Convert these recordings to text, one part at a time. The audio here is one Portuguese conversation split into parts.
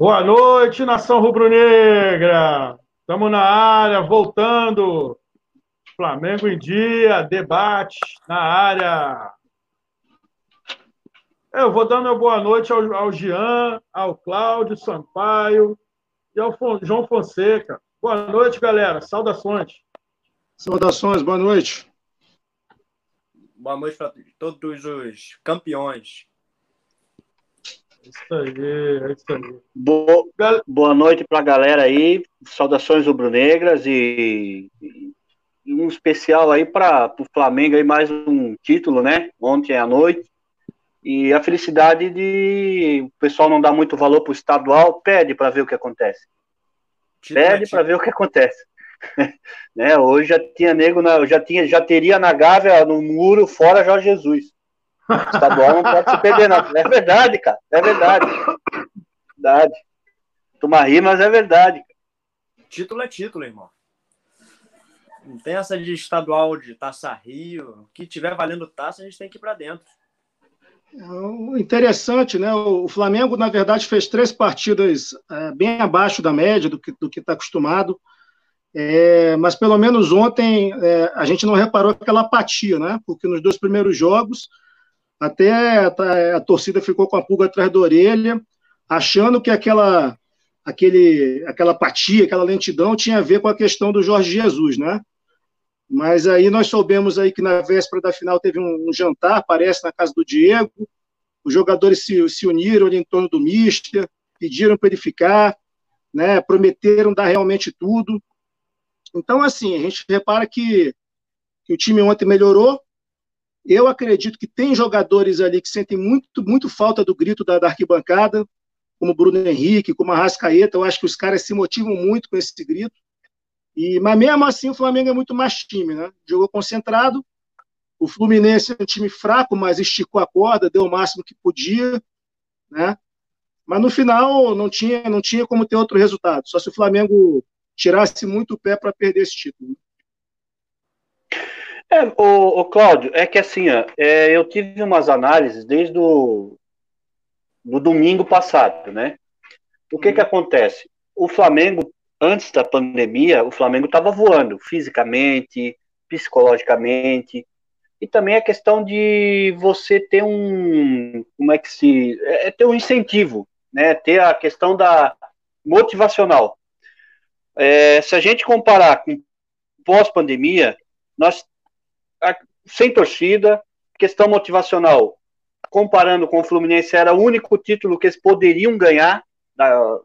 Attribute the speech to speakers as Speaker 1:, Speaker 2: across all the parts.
Speaker 1: Boa noite, nação rubro-negra. Estamos na área, voltando. Flamengo em dia, debate na área. Eu vou dar meu boa noite ao, ao Jean, ao Cláudio Sampaio e ao João Fonseca. Boa noite, galera. Saudações.
Speaker 2: Saudações, boa noite.
Speaker 3: Boa noite para todos os campeões.
Speaker 1: Isso aí, é isso aí.
Speaker 4: Boa, boa noite para a galera aí. Saudações rubro-negras e, e, um especial aí para o Flamengo aí mais um título, né? Ontem à noite. E a felicidade de o pessoal não dá muito valor para o estadual, pede para ver o que acontece. Pede para ver o que acontece. né? Hoje já tinha nego, na, já tinha, já teria na Gávea no muro fora Jorge Jesus. Estadual não pode se perder, não. É verdade, cara. É verdade. Verdade. Toma rir, mas é verdade.
Speaker 3: Título é título, irmão. Não tem essa de estadual de Taça Rio. O que tiver valendo taça, a gente tem que ir para dentro.
Speaker 2: É interessante, né? O Flamengo, na verdade, fez três partidas é, bem abaixo da média do que do está acostumado. É, mas pelo menos ontem é, a gente não reparou aquela apatia, né? Porque nos dois primeiros jogos até a, a, torcida ficou com a pulga atrás da orelha, achando que aquela aquele aquela apatia, aquela lentidão tinha a ver com a questão do Jorge Jesus, né? Mas aí nós soubemos aí que na véspera da final teve um, um jantar, parece, na casa do Diego. Os jogadores se, se uniram ali em torno do Mister, pediram para ele ficar, né, prometeram dar realmente tudo. Então, assim, a gente repara que, que o time ontem melhorou. Eu acredito que tem jogadores ali que sentem muito, muito falta do grito da, da arquibancada, como Bruno Henrique, como a Rascaeta. Eu acho que os caras se motivam muito com esse grito. E, mas mesmo assim o Flamengo é muito mais time, né? Jogou concentrado. O Fluminense é um time fraco, mas esticou a corda, deu o máximo que podia, né? Mas no final não tinha, não tinha como ter outro resultado. Só se o Flamengo tirasse muito o pé para perder esse título.
Speaker 4: É, o, o Cláudio, é que assim, ó, é, eu tive umas análises desde o do domingo passado, né? O que que uhum. acontece? O Flamengo antes da pandemia, o Flamengo estava voando fisicamente, psicologicamente, e também a questão de você ter um, como é que se, é, é ter um incentivo, né? Ter a questão da motivacional. É, se a gente comparar com pós-pandemia, nós sem torcida, questão motivacional, comparando com o Fluminense era o único título que eles poderiam ganhar, da,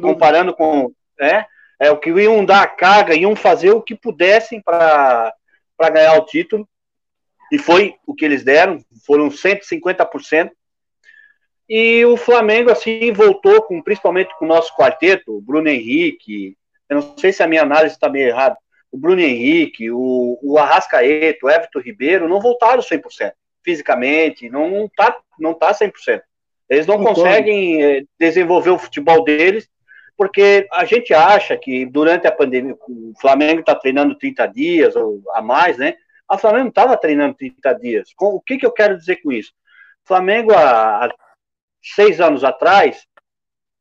Speaker 4: comparando com né? É o que iam dar a carga, iam fazer o que pudessem para ganhar o título. E foi o que eles deram, foram 150%. E o Flamengo, assim, voltou com, principalmente com o nosso quarteto, o Bruno Henrique, eu não sei se a minha análise está meio errada, o Bruno Henrique, o, o Arrascaeta, o Everton Ribeiro, não voltaram 100%, fisicamente, não, tá, não tá 100%. Eles não conseguem eh, desenvolver o futebol deles porque a gente acha que durante a pandemia, o Flamengo está treinando 30 dias ou a mais, né? A Flamengo não estava treinando 30 dias. O que, que eu quero dizer com isso? O Flamengo, há, há seis anos atrás,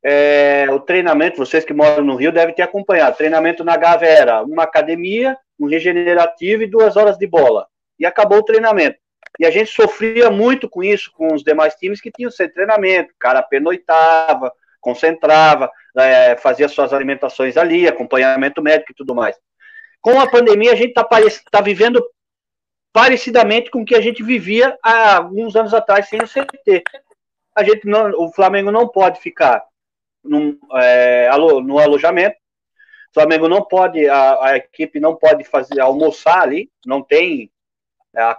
Speaker 4: é, o treinamento, vocês que moram no Rio devem ter acompanhado. Treinamento na Gávea era uma academia, um regenerativo e duas horas de bola. E acabou o treinamento. E a gente sofria muito com isso, com os demais times que tinham sem treinamento. O cara penoitava, concentrava, é, fazia suas alimentações ali, acompanhamento médico e tudo mais. Com a pandemia, a gente está tá vivendo parecidamente com o que a gente vivia há alguns anos atrás sem o CT. A gente não, o Flamengo não pode ficar num, é, no alojamento. O Flamengo não pode, a, a, equipe não pode fazer almoçar ali, não tem, a,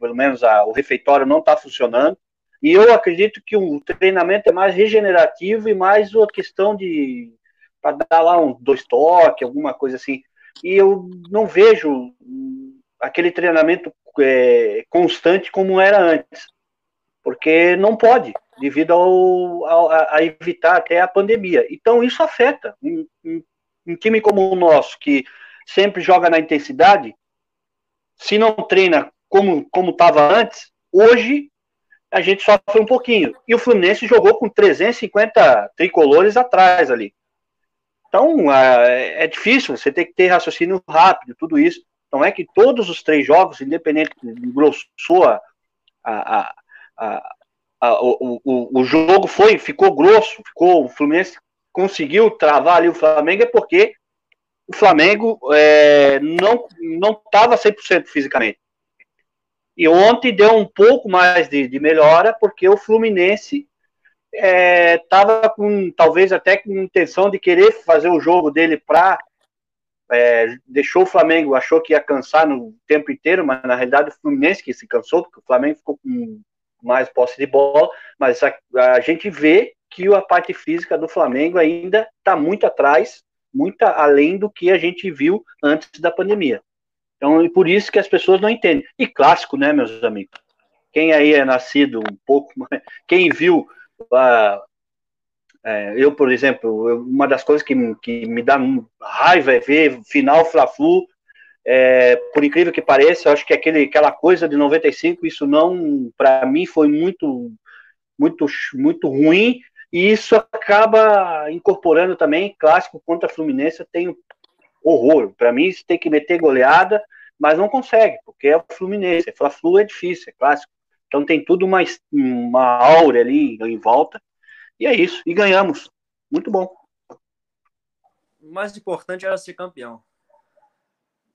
Speaker 4: pelo menos a, o refeitório não está funcionando. E eu acredito que o treinamento é mais regenerativo e mais uma questão de para dar lá um dois toques, alguma coisa assim. E eu não vejo aquele treinamento é, constante como era antes, porque não pode, devido ao, ao a evitar até a pandemia. Então isso afeta um, um, um time como o nosso que sempre joga na intensidade, se não treina como estava antes, hoje a gente sofre um pouquinho. E o Fluminense jogou com 350 tricolores atrás ali. Então, é, é difícil, você tem que ter raciocínio rápido, tudo isso. Não é que todos os três jogos, independente de grossou a, a, a, a, o, o, o jogo foi, ficou grosso, ficou, o Fluminense conseguiu travar ali o Flamengo, é porque o Flamengo é, não estava 100% fisicamente. E ontem deu um pouco mais de, de melhora, porque o Fluminense estava é, com, talvez até com intenção de querer fazer o jogo dele para. É, deixou o Flamengo, achou que ia cansar no tempo inteiro, mas na realidade o Fluminense que se cansou, porque o Flamengo ficou com mais posse de bola, mas a, a gente vê que a parte física do Flamengo ainda está muito atrás, muito além do que a gente viu antes da pandemia. Então, e por isso que as pessoas não entendem. E clássico, né, meus amigos? Quem aí é nascido um pouco, quem viu, uh, eu, por exemplo, uma das coisas que, que me dá raiva é ver final Fla-Flu, é, por incrível que pareça, eu acho que aquele, aquela coisa de 95, isso não, para mim, foi muito, muito, muito ruim, e isso acaba incorporando também clássico contra Fluminense, tem horror. Para mim, isso tem que meter goleada, mas não consegue, porque é o Fluminense. Fla-Flu é difícil, é clássico. Então tem tudo uma, uma aura ali em volta. E é isso. E ganhamos. Muito bom.
Speaker 3: O mais importante era ser campeão.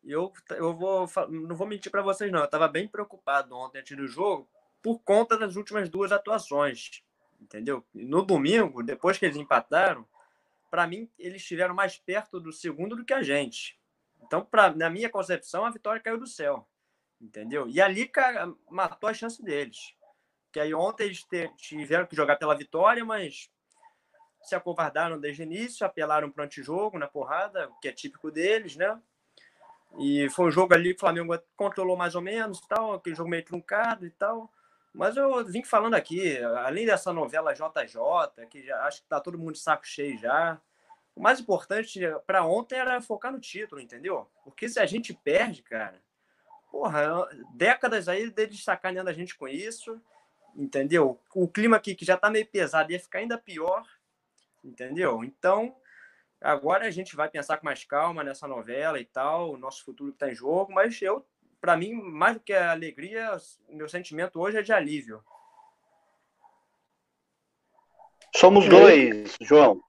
Speaker 3: Eu, eu vou, não vou mentir para vocês, não. Eu estava bem preocupado ontem antes do jogo por conta das últimas duas atuações. Entendeu? No domingo, depois que eles empataram, para mim, eles estiveram mais perto do segundo do que a gente. Então, pra, na minha concepção, a vitória caiu do céu. Entendeu? E ali, cara, matou a chance deles. Que aí ontem eles tiveram que jogar pela vitória, mas se acovardaram desde o início, apelaram para o antijogo na porrada, que é típico deles, né? E foi um jogo ali que o Flamengo controlou mais ou menos, tal, aquele jogo meio truncado e tal. Mas eu vim falando aqui, além dessa novela JJ, que já, acho que tá todo mundo de saco cheio já. O mais importante para ontem era focar no título, entendeu? Porque se a gente perde, cara, porra, décadas aí deles sacaneando a gente com isso, entendeu? O clima aqui que já tá meio pesado ia ficar ainda pior, entendeu? Então, agora a gente vai pensar com mais calma nessa novela e tal, o nosso futuro que tá em jogo, mas eu para mim, mais do que a alegria, meu sentimento hoje é de alívio.
Speaker 4: Somos dois, João.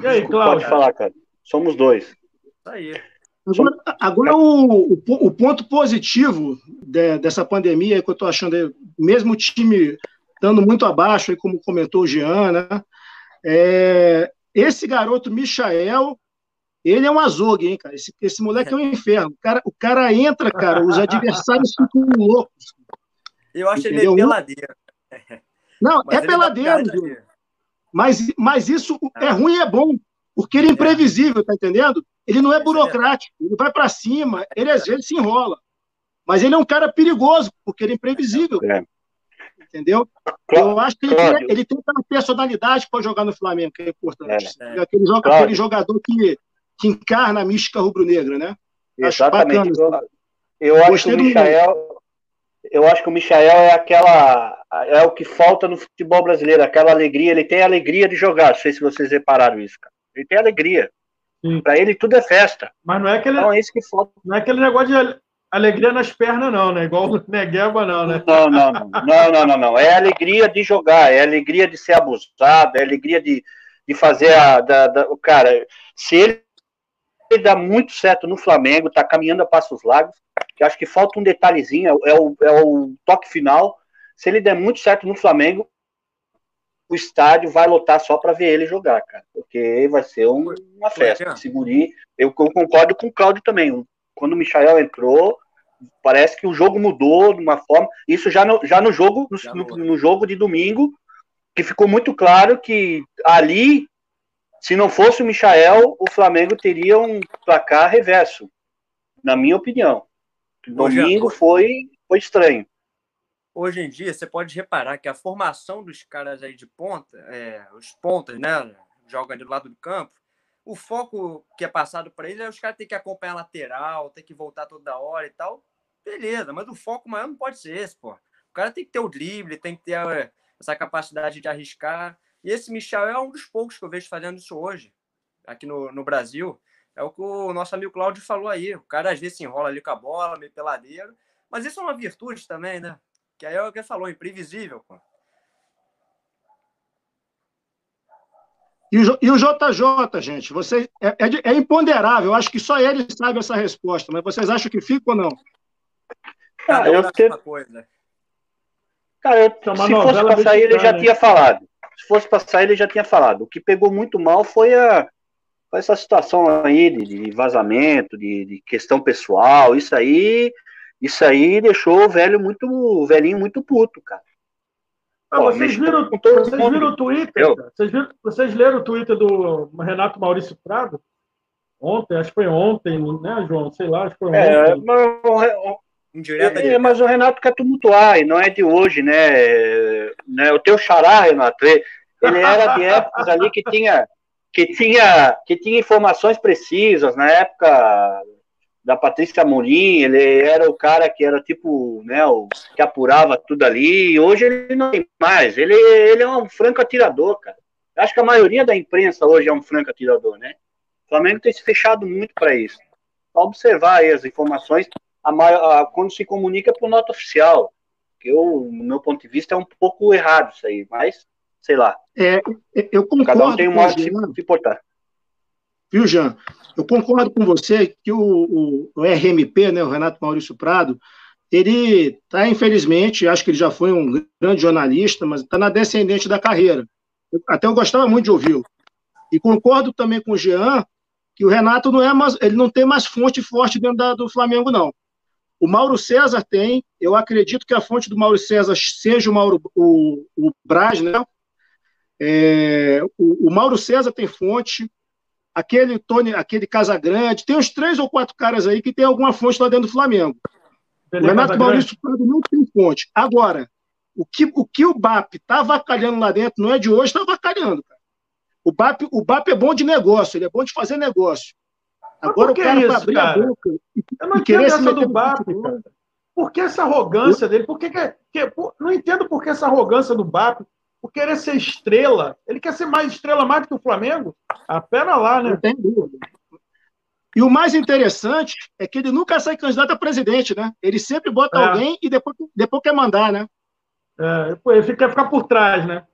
Speaker 1: E aí, Cláudio?
Speaker 4: Pode falar, cara. Somos dois.
Speaker 3: Isso aí.
Speaker 2: Agora, agora o, o, o, ponto positivo de, dessa pandemia que eu estou achando, mesmo o time estando muito abaixo, aí, como comentou o Jean, né, é, esse garoto Michael ele é um azogue, hein, cara? Esse, esse moleque é um inferno. O cara, o cara entra, cara, os adversários ficam loucos.
Speaker 3: Eu acho Entendeu? ele meio peladeiro.
Speaker 2: Não, mas é peladeiro. Mas, mas isso é ah. é ruim e é bom. Porque ele é imprevisível, tá entendendo? Ele não é, é burocrático, ele vai para cima, ele às vezes se enrola. Mas ele é um cara perigoso, porque ele é imprevisível. É. Entendeu? Eu acho que ele, tem, ele tem uma personalidade para jogar no Flamengo, que é importante. É. Aquele, joga, aquele jogador que que encarna a mística rubro-negra, né?
Speaker 4: Exatamente. Acho eu, eu acho que o Michael, eu acho que o Michael é aquela é o que falta no futebol brasileiro, aquela alegria, ele tem alegria de jogar, não sei se vocês repararam isso, cara. Ele tem alegria. Para ele tudo é festa.
Speaker 1: Mas não é aquele Então é isso que falta. Não é aquele negócio de alegria nas pernas não, né? Igual o Negueba não, né?
Speaker 4: Não, não, não. Não, não, não, não. É alegria de jogar, é alegria de ser abusado, é alegria de, de fazer a da, da, o cara, se ele ele dá muito certo no Flamengo, está caminhando a passos largos. Que acho que falta um detalhezinho, é o, é o toque final. Se ele der muito certo no Flamengo, o estádio vai lotar só para ver ele jogar, cara. Porque vai ser um, uma festa. Seguri, eu, eu concordo com o Claudio também. Quando o Michael entrou, parece que o jogo mudou de uma forma. Isso já no, já no jogo, no, no, no jogo de domingo, que ficou muito claro que ali se não fosse o Michael, o Flamengo teria um placar reverso, na minha opinião. Domingo foi, foi estranho.
Speaker 3: Hoje em dia, você pode reparar que a formação dos caras aí de ponta, é, os pontas, né, jogam ali do lado do campo, o foco que é passado para eles é os caras terem que acompanhar a lateral, ter que voltar toda hora e tal. Beleza, mas o foco maior não pode ser esse, pô. O cara tem que ter o drible, tem que ter essa capacidade de arriscar. E esse Michel é um dos poucos que eu vejo fazendo isso hoje, aqui no, no Brasil. É o que o nosso amigo Cláudio falou aí. O cara às vezes se enrola ali com a bola, meio peladeiro. Mas isso é uma virtude também, né? Que aí é o que ele falou, imprevisível, pô.
Speaker 2: E o, e o JJ, gente, você, é, é, é, imponderável. Eu acho que só ele sabe essa resposta, mas vocês acham que fica ou não?
Speaker 4: Cara, eu te... coisa. Cara, eu, se fosse para sair, ele já tinha falado. Se fosse para sair, ele já tinha falado. O que pegou muito mal foi a foi essa situação aí de, de vazamento, de, de, questão pessoal. Isso aí, isso aí deixou o velho muito, o velhinho muito puto, cara.
Speaker 1: Ah, vocês viram, vocês viram o Twitter? Vocês, viram, vocês leram o Twitter do Renato Maurício Prado? Ontem, acho que foi ontem, né, João? Sei lá, acho que foi é, ontem.
Speaker 4: Mas, é, mas o Renato quer tumultuar, e não é de hoje, né? né? O teu xará, Renato, ele, ele era de épocas ali que tinha, que tinha, que tinha informações precisas, na época da Patrícia Amorim, ele era o cara que era tipo, né, o que apurava tudo ali, e hoje ele não tem mais, ele, ele é um franco atirador, cara. Acho que a maioria da imprensa hoje é um franco atirador, né? O Flamengo tem se fechado muito para isso. Só observar aí as informações, a maior, a, quando se comunica por nota oficial, que eu, no meu ponto de vista, é um pouco errado isso aí, mas, sei lá.
Speaker 2: É, eu concordo
Speaker 4: Cada um tem um modo de se, se portar.
Speaker 2: Viu, Jean? Eu concordo com você que o, o, o RMP, né, o Renato Maurício Prado, ele está, infelizmente, acho que ele já foi um grande jornalista, mas está na descendente da carreira. Até eu gostava muito de ouvi-lo. E concordo também com o Jean que o Renato não é mais, ele não tem mais fonte forte dentro da, do Flamengo, não. O Mauro César tem, eu acredito que a fonte do Mauro César seja o Mauro o, o Braz, né? É, o, o Mauro César tem fonte, aquele Tony, aquele Casagrande, tem uns três ou quatro caras aí que tem alguma fonte lá dentro do Flamengo. o Renato Maurício Prado não tem fonte. Agora, o que o, que o BAP tá avacalhando lá dentro não é de hoje, está avacalhando, cara. O BAP, o BAP é bom de negócio, ele é bom de fazer negócio.
Speaker 1: Agora o cara é isso, abrir cara? a boca Eu não entendo essa do BAP. Por que essa arrogância dele? Por que, que, que por, não entendo por que essa arrogância do BAP por querer ser estrela. Ele quer ser mais estrela mais do que o Flamengo? A pena lá, né? Não tem dúvida.
Speaker 2: E o mais interessante é que ele nunca sai candidato a presidente, né? Ele sempre bota é. alguém e depois, depois quer mandar, né?
Speaker 1: É, ele quer ficar por trás, né?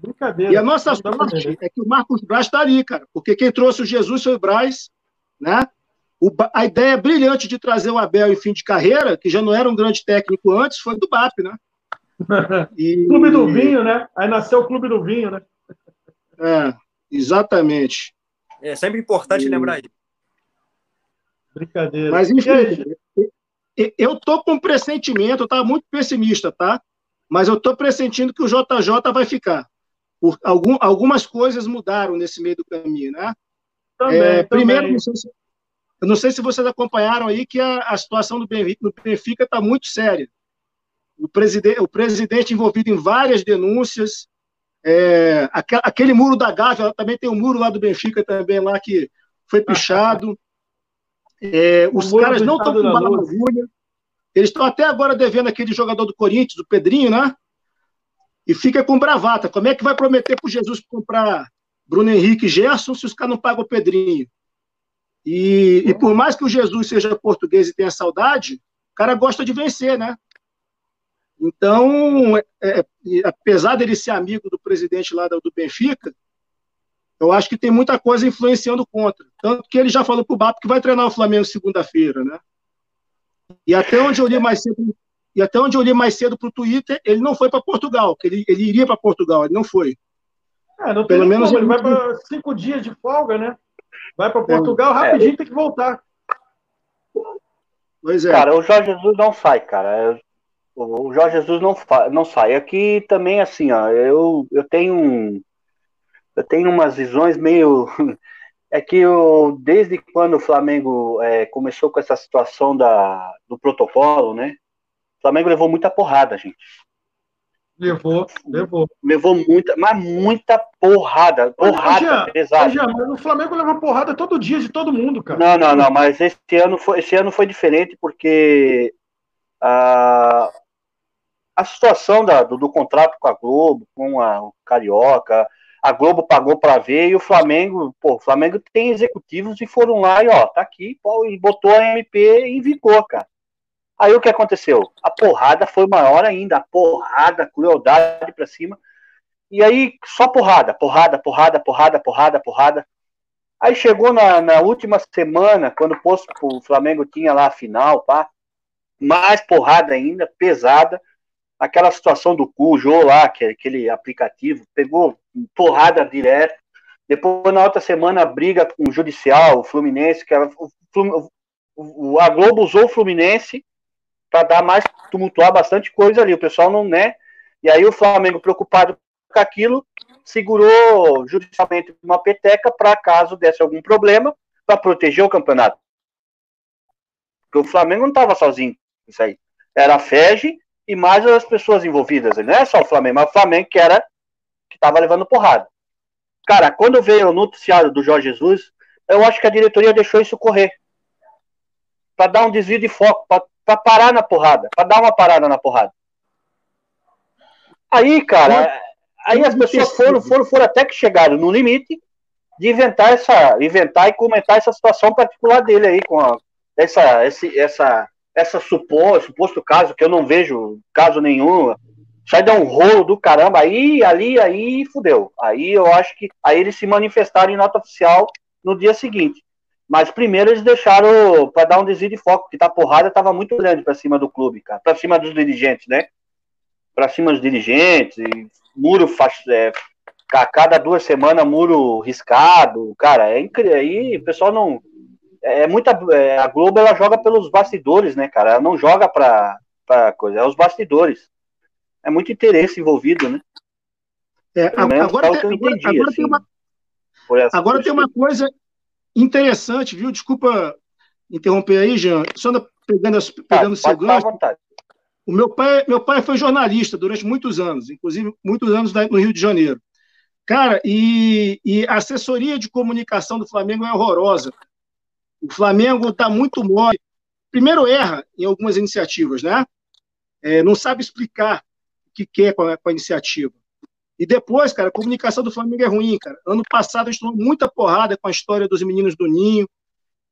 Speaker 2: Brincadeira. E a nossa sorte é que o Marcos Braz está ali, cara. Porque quem trouxe o Jesus foi o Braz, né? O, a ideia brilhante de trazer o Abel em fim de carreira, que já não era um grande técnico antes, foi do BAP, né?
Speaker 1: E... Clube do Vinho, né? Aí nasceu o Clube do Vinho, né?
Speaker 2: É, exatamente.
Speaker 3: É sempre importante e... lembrar isso.
Speaker 1: Brincadeira.
Speaker 2: Mas, enfim, eu tô com pressentimento, eu tava muito pessimista, tá? Mas eu tô pressentindo que o JJ vai ficar. Por algum, algumas coisas mudaram nesse meio do caminho, né? Também, é, primeiro, Não sei se, eu não sei se vocês acompanharam aí que a, a situação do Benfica está muito séria o, presidente, o presidente envolvido em várias denúncias, é, aquele muro da Gávea, também tem um muro lá do Benfica também lá que foi pichado. É, os caras não estão com bala na agulha. Eles estão até agora devendo aquele jogador do Corinthians, o Pedrinho, né? E fica com bravata. Como é que vai prometer para Jesus comprar Bruno Henrique e Gerson se os caras não pagam o Pedrinho? E, e por mais que o Jesus seja português e tenha saudade, o cara gosta de vencer, né? Então, é, é apesar dele ser amigo do presidente lá do, Benfica, eu acho que tem muita coisa influenciando contra. Tanto que ele já falou para o Bapo que vai treinar o Flamengo segunda-feira, né? E até onde eu li mais cedo, e até onde eu li mais cedo para o Twitter, ele não foi para Portugal, que ele, ele iria para Portugal, ele não foi.
Speaker 1: É, não Pelo menos como, ele vai para cinco dias de folga, né? Vai para Portugal, é, rapidinho é. tem que voltar.
Speaker 4: Pois é. Cara, o Jorge Jesus não sai, cara. O Jorge Jesus não, não sai. Aqui também, assim, ó, eu, eu tenho eu tenho umas visões meio. É que eu, desde quando o Flamengo é, começou com essa situação da, do protocolo, né? O Flamengo levou muita porrada, gente.
Speaker 1: Levou, levou.
Speaker 4: Levou muita, mas muita porrada. Porrada,
Speaker 1: pesada. O Flamengo leva porrada todo dia de todo mundo, cara.
Speaker 4: Não, não, não, mas esse ano foi, esse ano foi diferente porque a, a situação da, do, do, contrato com a Globo, com a o Carioca, a Globo pagou para ver e o Flamengo, pô, o Flamengo tem executivos e foram lá e ó, tá aqui, pô, e botou a MP e vingou, cara. Aí o que aconteceu? A porrada foi maior ainda, a porrada, crueldade para cima. E aí só porrada, porrada, porrada, porrada, porrada, porrada. Aí chegou na, na última semana, quando o Flamengo tinha lá a final, pá, mais porrada ainda, pesada. Aquela situação do Cujo lá, que é aquele aplicativo, pegou porrada direto. Depois, na outra semana, briga com o Judicial, o Fluminense, que era, o, o, a Globo usou o Fluminense para dar mais, tumultuar bastante coisa ali. O pessoal não, né? E aí o Flamengo, preocupado com aquilo, segurou judicialmente uma peteca para caso desse algum problema, para proteger o campeonato. Porque o Flamengo não estava sozinho isso aí. Era a FEG e mais as pessoas envolvidas. Não é só o Flamengo, mas o Flamengo que era que estava levando porrada. Cara, quando veio o noticiário do Jorge Jesus, eu acho que a diretoria deixou isso correr. Para dar um desvio de foco, para parar na porrada, para dar uma parada na porrada. Aí, cara, Aí as pessoas foram, foram, foram até que chegaram no limite de inventar essa, inventar e comentar essa situação particular dele aí com a, essa, esse, essa, essa suposto, suposto caso que eu não vejo caso nenhum. Sai dar um rolo do caramba aí, ali, aí, fudeu. Aí eu acho que aí eles se manifestaram em nota oficial no dia seguinte. Mas primeiro eles deixaram para dar um desvio de foco, porque tá porrada tava muito grande para cima do clube, cara, para cima dos dirigentes, né? Para cima dos dirigentes, muro é, a cada duas semanas muro riscado, cara, é incrível. Aí o pessoal não é, é muita é, a Globo ela joga pelos bastidores, né, cara? Ela não joga para para coisa, é os bastidores. É muito interesse envolvido, né?
Speaker 2: É, agora, tem, entendi, agora, assim, tem uma, agora tem uma coisa interessante, viu? Desculpa interromper aí, Jean. Só pegando, pegando tá, seu gancho. O meu pai, meu pai foi jornalista durante muitos anos, inclusive muitos anos no Rio de Janeiro. Cara, e, e a assessoria de comunicação do Flamengo é horrorosa. O Flamengo está muito mole. Primeiro, erra em algumas iniciativas, né? É, não sabe explicar o que quer com a, com a iniciativa. E depois, cara, a comunicação do Flamengo é ruim, cara. Ano passado a gente tomou muita porrada com a história dos meninos do Ninho,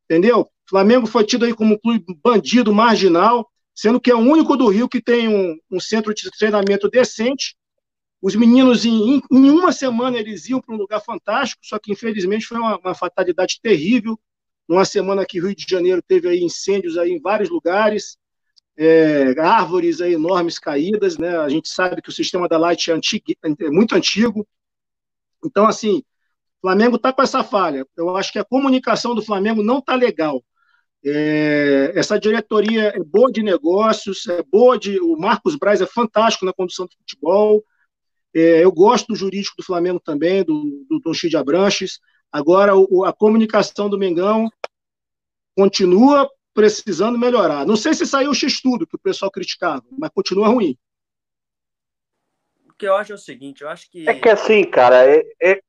Speaker 2: entendeu? O Flamengo foi tido aí como um clube bandido, marginal sendo que é o único do Rio que tem um, um centro de treinamento decente. Os meninos, em, em, uma semana, eles iam para um lugar fantástico, só que, infelizmente, foi uma, uma fatalidade terrível. Numa semana que Rio de Janeiro teve aí incêndios aí em vários lugares, é, árvores aí enormes caídas, né? A gente sabe que o sistema da Light é, antigo, é muito antigo. Então, assim, o Flamengo está com essa falha. Eu acho que a comunicação do Flamengo não está legal. É, essa diretoria é boa de negócios, é boa de. O Marcos Braz é fantástico na condução do futebol. É, eu gosto do jurídico do Flamengo também, do, do Don Chide Abranches. Agora, o, a comunicação do Mengão continua precisando melhorar. Não sei se saiu o X-Tudo, que o pessoal criticava, mas continua ruim.
Speaker 3: O que eu acho é o seguinte, eu acho que...
Speaker 4: É que assim, cara, é, é,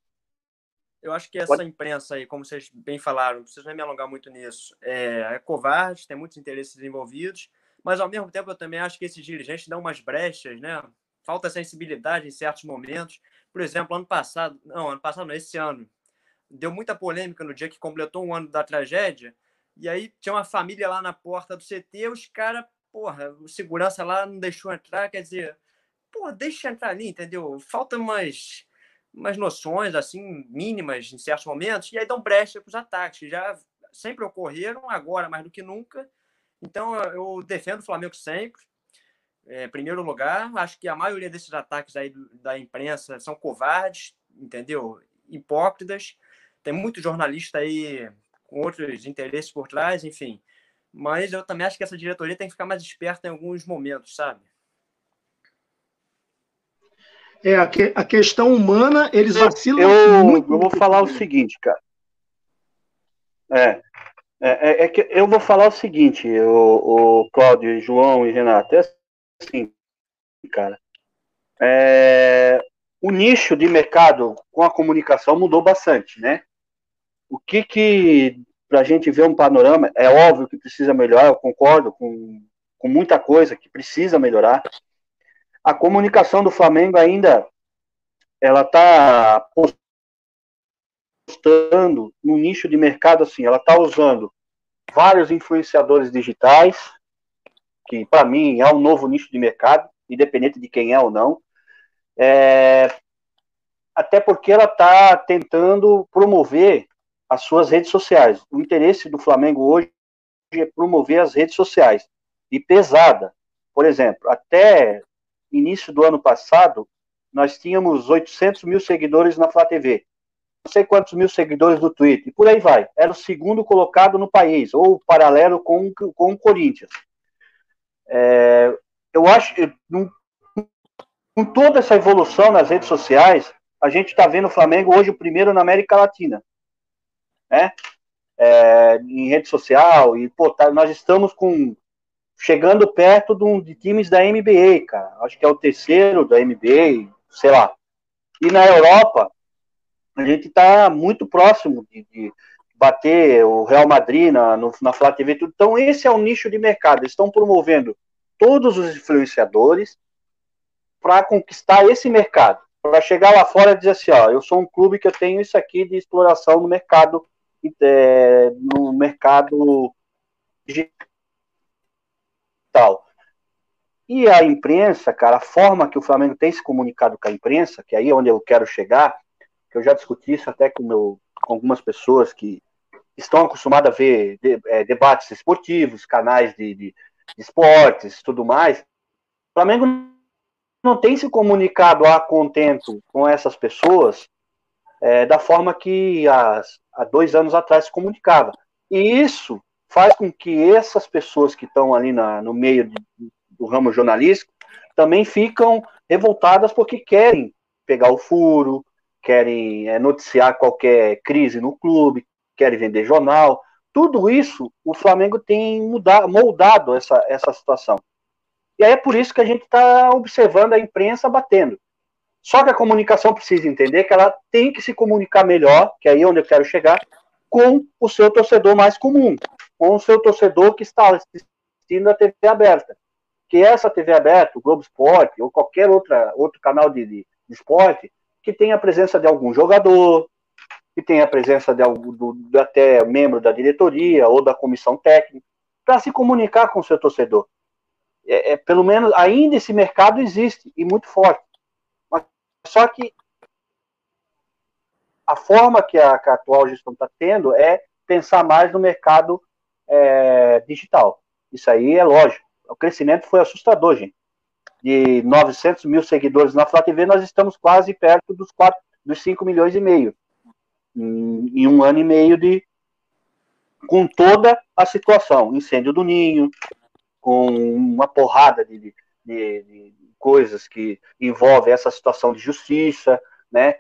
Speaker 3: eu acho que essa imprensa aí, como vocês bem falaram, não preciso nem me alongar muito nisso, é, é covarde, tem muitos interesses envolvidos, mas ao mesmo tempo eu também acho que esses dirigentes dão umas brechas, né? Falta sensibilidade em certos momentos. Por exemplo, ano passado, não, ano passado não, esse ano, deu muita polêmica no dia que completou um ano da tragédia, e aí tinha uma família lá na porta do CT, os caras, porra, o segurança lá não deixou entrar, quer dizer, porra, deixa entrar ali, entendeu? Falta mais umas noções assim mínimas em certos momentos e aí dão brecha para os ataques. Que já sempre ocorreram agora mais do que nunca. Então eu defendo o Flamengo sempre é, primeiro lugar. Acho que a maioria desses ataques aí da imprensa são covardes entendeu? Hipócritas. Tem muito jornalista aí outros interesses por trás enfim mas eu também acho que essa diretoria tem que ficar mais esperta em alguns momentos sabe
Speaker 2: é a, que, a questão humana, eles vacilam
Speaker 4: eu, muito. Eu vou falar o seguinte, cara. É, é, é, é que eu vou falar o seguinte, o, o Cláudio, João e Renato, é assim, cara. É, o nicho de mercado com a comunicação mudou bastante, né? O que que, para a gente ver um panorama, é óbvio que precisa melhorar, eu concordo com, com muita coisa que precisa melhorar. A comunicação do Flamengo ainda ela está apostando no nicho de mercado assim, ela está usando vários influenciadores digitais, que para mim é um novo nicho de mercado, independente de quem é ou não. É, até porque ela está tentando promover as suas redes sociais. O interesse do Flamengo hoje é promover as redes sociais. E pesada. Por exemplo, até início do ano passado, nós tínhamos 800 mil seguidores na Flá TV. Não sei quantos mil seguidores do Twitter. E por aí vai. Era o segundo colocado no país, ou paralelo com, com o Corinthians. É, eu acho que com toda essa evolução nas redes sociais, a gente está vendo o Flamengo hoje o primeiro na América Latina né? É, em rede social, e pô, tá, nós estamos com chegando perto de, de, times da NBA, cara. Acho que é o terceiro da NBA, sei lá. E na Europa, a gente está muito próximo de, de, bater o Real Madrid na, no, na Flá TV. Tudo. Então, esse é o nicho de mercado. Eles estão promovendo todos os influenciadores para conquistar esse mercado. Para chegar lá fora e dizer assim: ó, eu sou um clube que eu tenho isso aqui de exploração no mercado é, no mercado digital. E a imprensa, cara, a forma que o Flamengo tem se comunicado com a imprensa, que é aí é onde eu quero chegar, que eu já discuti isso até com, meu, com algumas pessoas que estão acostumadas a ver de, é, debates esportivos, canais de, de, de esportes, tudo mais. O Flamengo não tem se comunicado a contento com essas pessoas é, da forma que as, há dois anos atrás se comunicava. E isso faz com que essas pessoas que estão ali na, no meio de, do ramo jornalístico também ficam revoltadas porque querem pegar o furo, querem é, noticiar qualquer crise no clube, querem vender jornal. Tudo isso o Flamengo tem mudado, moldado essa, essa situação. E aí é por isso que a gente está observando a imprensa batendo. Só que a comunicação precisa entender que ela tem que se comunicar melhor, que é aí onde eu quero chegar, com o seu torcedor mais comum, com o seu torcedor que está assistindo a TV aberta. Que essa TV aberta, o Globo Esporte, ou qualquer outra, outro canal de, de, de esporte, que tenha a presença de algum jogador, que tenha a presença de algum, do, até membro da diretoria ou da comissão técnica, para se comunicar com o seu torcedor. É, é, pelo menos ainda esse mercado existe e muito forte. Só que a forma que a, que a atual gestão está tendo é pensar mais no mercado é, digital. Isso aí é lógico. O crescimento foi assustador, gente. De 900 mil seguidores na Flá TV, nós estamos quase perto dos, 4, dos 5 milhões e meio. Em, um ano e meio de. Com toda a situação. Incêndio do Ninho, com uma porrada de, de, de, coisas que envolvem essa situação de justiça, né?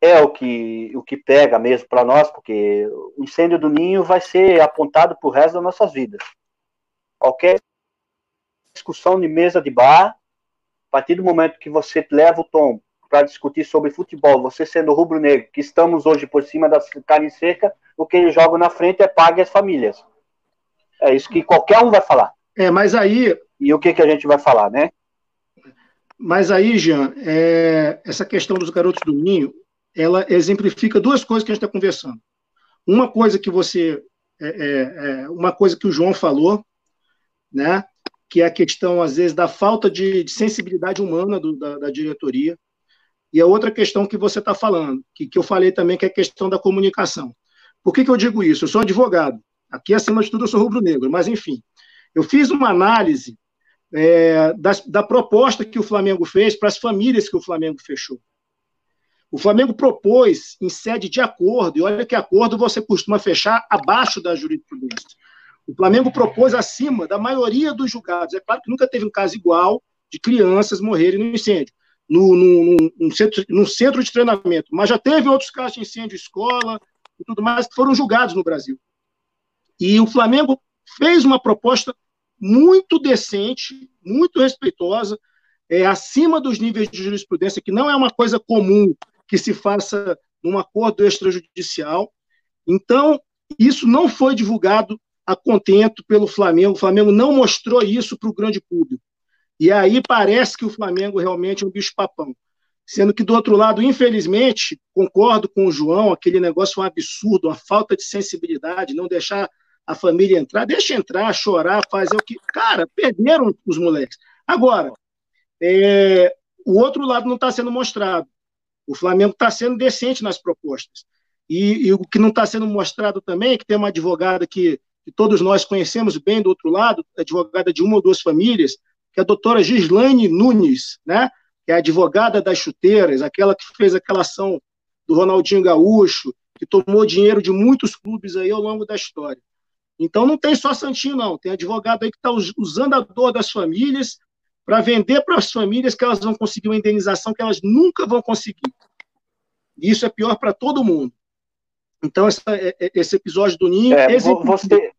Speaker 4: É o que, o que pega mesmo para nós, porque o incêndio do ninho vai ser apontado para o resto das nossas vidas. Qualquer discussão de mesa de bar, a partir do momento que você leva o tom para discutir sobre futebol, você sendo rubro-negro, que estamos hoje por cima da carne seca, o que ele joga na frente é pague as famílias. É isso que qualquer um vai falar.
Speaker 2: É, mas aí.
Speaker 4: E o que, que a gente vai falar, né?
Speaker 2: Mas aí, Jean, é, essa questão dos garotos do ninho, ela exemplifica duas coisas que a gente está conversando. Uma coisa que você, é, é, é, uma coisa que o João falou, né, que é a questão às vezes da falta de, de sensibilidade humana do, da, da, diretoria, e a outra questão que você está falando, que, que eu falei também, que é a questão da comunicação. Por que, que eu digo isso? Eu sou advogado. Aqui, acima de tudo, eu sou rubro-negro, mas enfim. Eu fiz uma análise é, da, da proposta que o Flamengo fez para as famílias que o Flamengo fechou. O Flamengo propôs em sede de acordo, e olha que acordo você costuma fechar abaixo da jurisprudência. O Flamengo propôs acima da maioria dos julgados. É claro que nunca teve um caso igual de crianças morrerem no incêndio, no, no, no, no centro, no centro de treinamento, mas já teve outros casos de incêndio escola e tudo mais que foram julgados no Brasil. E o Flamengo fez uma proposta muito decente, muito respeitosa, é, acima dos níveis de jurisprudência, que não é uma coisa comum que se faça num acordo extrajudicial. Então, isso não foi divulgado a contento pelo Flamengo. O Flamengo não mostrou isso para o grande público. E aí parece que o Flamengo realmente é um bicho-papão. Sendo que, do outro lado, infelizmente, concordo com o João, aquele negócio é um absurdo, uma falta de sensibilidade, não deixar a família entrar, deixa entrar, chorar, fazer o que. Cara, perderam os moleques. Agora, é, o outro lado não está sendo mostrado. O Flamengo está sendo decente nas propostas. E, e o que não está sendo mostrado também é que tem uma advogada que, que todos nós conhecemos bem do outro lado, advogada de uma ou duas famílias, que é a doutora Gislaine Nunes, né? que é advogada das chuteiras, aquela que fez aquela ação do Ronaldinho Gaúcho, que tomou dinheiro de muitos clubes aí ao longo da história. Então não tem só Santinho, não. Tem advogado aí que está usando a dor das famílias para vender para as famílias que elas vão conseguir uma indenização que elas nunca vão conseguir. E isso é pior para todo mundo. Então, essa, é, é, esse episódio do Ninho.
Speaker 4: É, você...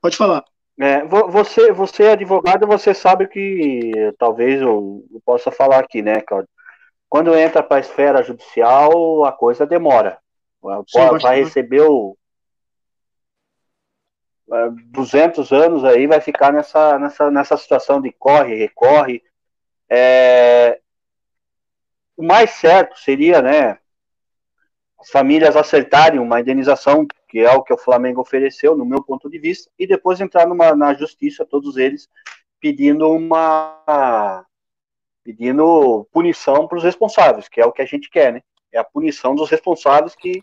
Speaker 2: Pode falar.
Speaker 4: É, você, você é advogado, você sabe que talvez eu, eu possa falar aqui, né, Claudio? Quando entra para a esfera judicial, a coisa demora. Sim, vai receber o 200 anos aí, vai ficar nessa, nessa, nessa situação de corre, recorre. É, o mais certo seria, né, as famílias acertarem uma indenização, que é o que o Flamengo ofereceu, no meu ponto de vista, e depois entrar numa, na justiça, todos eles, pedindo uma pedindo punição para os responsáveis, que é o que a gente quer, né? É a punição dos responsáveis que,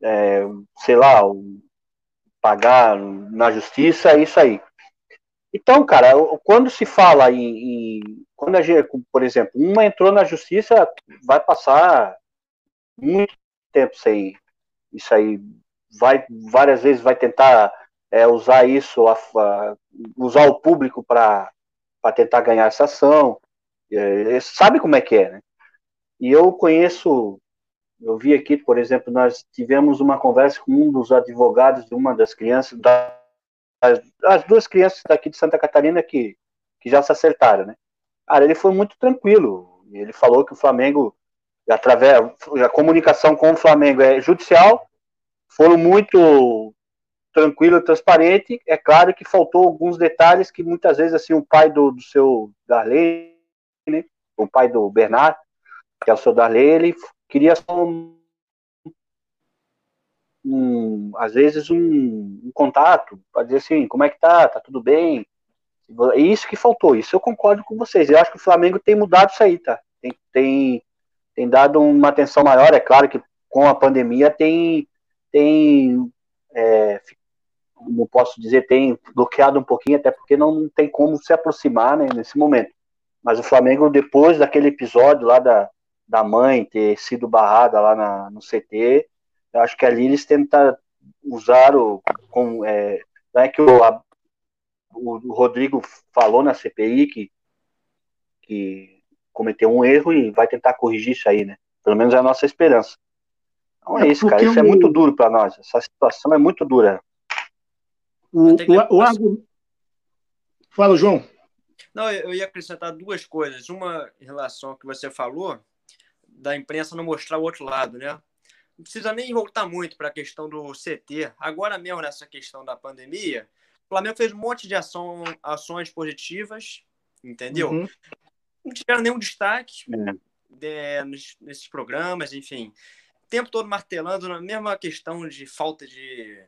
Speaker 4: é, sei lá, pagar na justiça, é isso aí. Então, cara, quando se fala em, em quando a gente, por exemplo, uma entrou na justiça, vai passar muito tempo sem isso aí vai várias vezes vai tentar é, usar isso a, a, usar o público para tentar ganhar essa ação é, sabe como é que é né e eu conheço eu vi aqui por exemplo nós tivemos uma conversa com um dos advogados de uma das crianças da, as, as duas crianças daqui de Santa Catarina que que já se acertaram né? Cara ele foi muito tranquilo. Ele falou que o Flamengo através a comunicação com o Flamengo é judicial, foram muito tranquilo transparente. É claro que faltou alguns detalhes que muitas vezes assim o pai do, do seu Darley, né, o pai do Bernard, que é o seu Darley, ele queria um, um às vezes um, um contato para dizer assim, como é que tá, tá tudo bem? É isso que faltou, isso eu concordo com vocês. Eu acho que o Flamengo tem mudado isso aí, tá? Tem, tem tem dado uma atenção maior. É claro que com a pandemia tem, tem é, como posso dizer, tem bloqueado um pouquinho, até porque não tem como se aproximar né, nesse momento. Mas o Flamengo, depois daquele episódio lá da, da mãe ter sido barrada lá na, no CT, eu acho que ali eles tentam usar o. Com, é, não é que o, a, o Rodrigo falou na CPI que, que cometeu um erro e vai tentar corrigir isso aí, né? Pelo menos é a nossa esperança. Então é, é isso, cara. Isso é muito duro para nós. Essa situação é muito dura.
Speaker 2: O, o, o, Fala, João.
Speaker 3: Não, eu ia acrescentar duas coisas. Uma em relação ao que você falou, da imprensa não mostrar o outro lado, né? Não precisa nem voltar muito para a questão do CT. Agora mesmo, nessa questão da pandemia, o Flamengo fez um monte de ação, ações positivas, entendeu? Uhum não tiveram nenhum destaque é. nesses programas, enfim. O tempo todo martelando na mesma questão de falta de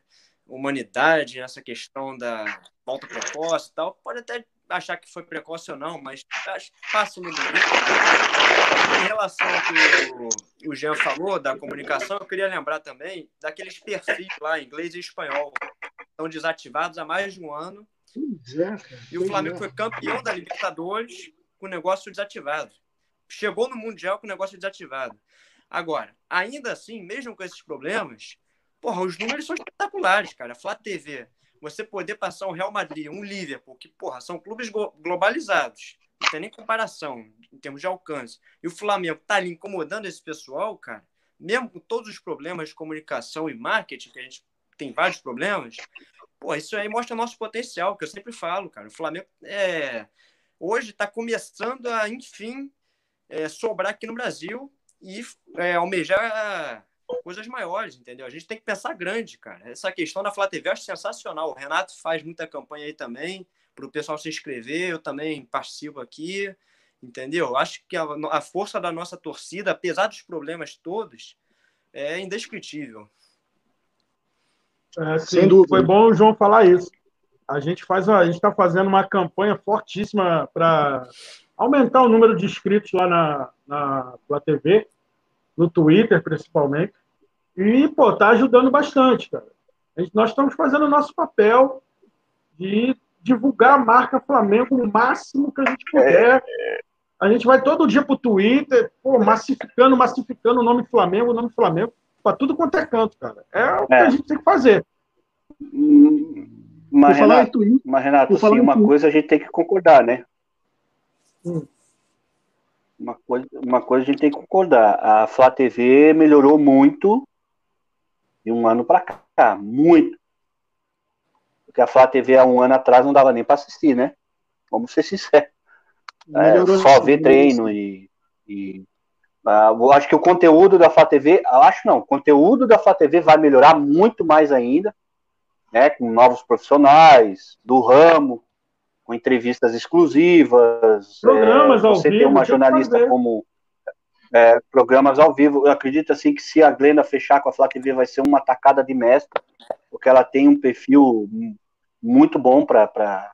Speaker 3: humanidade, nessa questão da volta precoce e tal. Pode até achar que foi precoce ou não, mas passa no Em relação ao que o, o Jean falou da comunicação, eu queria lembrar também daqueles perfis lá, inglês e espanhol, estão desativados há mais de um ano. e o Flamengo foi campeão da Libertadores com o negócio desativado. Chegou no Mundial com o negócio desativado. Agora, ainda assim, mesmo com esses problemas, porra, os números são espetaculares, cara. Flá TV, você poder passar um Real Madrid, um Liverpool, que, porra, são clubes globalizados. Não tem nem comparação em termos de alcance. E o Flamengo tá ali incomodando esse pessoal, cara, mesmo com todos os problemas de comunicação e marketing, que a gente tem vários problemas, pô, isso aí mostra nosso potencial, que eu sempre falo, cara. O Flamengo é hoje está começando a, enfim, é, sobrar aqui no Brasil e é, almejar coisas maiores, entendeu? A gente tem que pensar grande, cara. Essa questão da Flá TV eu acho sensacional. O Renato faz muita campanha aí também, para o pessoal se inscrever. Eu também participo aqui, entendeu? Acho que a, a força da nossa torcida, apesar dos problemas todos, é indescritível.
Speaker 1: É, sim, Sem dúvida. Foi bom o João falar isso. A gente faz, a gente está fazendo uma campanha fortíssima para aumentar o número de inscritos lá na, na, na TV, no Twitter principalmente. E, pô, tá ajudando bastante, cara. Gente, nós estamos fazendo o nosso papel de divulgar a marca Flamengo o máximo que a gente puder. A gente vai todo dia pro Twitter, pô, massificando, massificando o nome Flamengo, o nome Flamengo, para tudo quanto é canto, cara. É o que é. a gente tem que fazer.
Speaker 4: Mas, Renato, mas, Renato assim, uma coisa a gente tem que concordar, né? Hum. Uma, coisa, uma coisa a gente tem que concordar. A Flá TV melhorou muito de um ano para cá. Muito. Porque a Flá TV há um ano atrás não dava nem para assistir, né? Vamos ser sinceros. É, só ver treino e. e uh, acho que o conteúdo da Flá TV, acho não, o conteúdo da Flá TV vai melhorar muito mais ainda, né? Com novos profissionais do ramo, com entrevistas exclusivas.
Speaker 1: Programas é, ao
Speaker 4: você
Speaker 1: vivo.
Speaker 4: Você tem uma jornalista como é, programas ao vivo. Eu acredito assim que se a Glenda fechar com a Flá TV vai ser uma tacada de mestre, porque ela tem um perfil muito bom para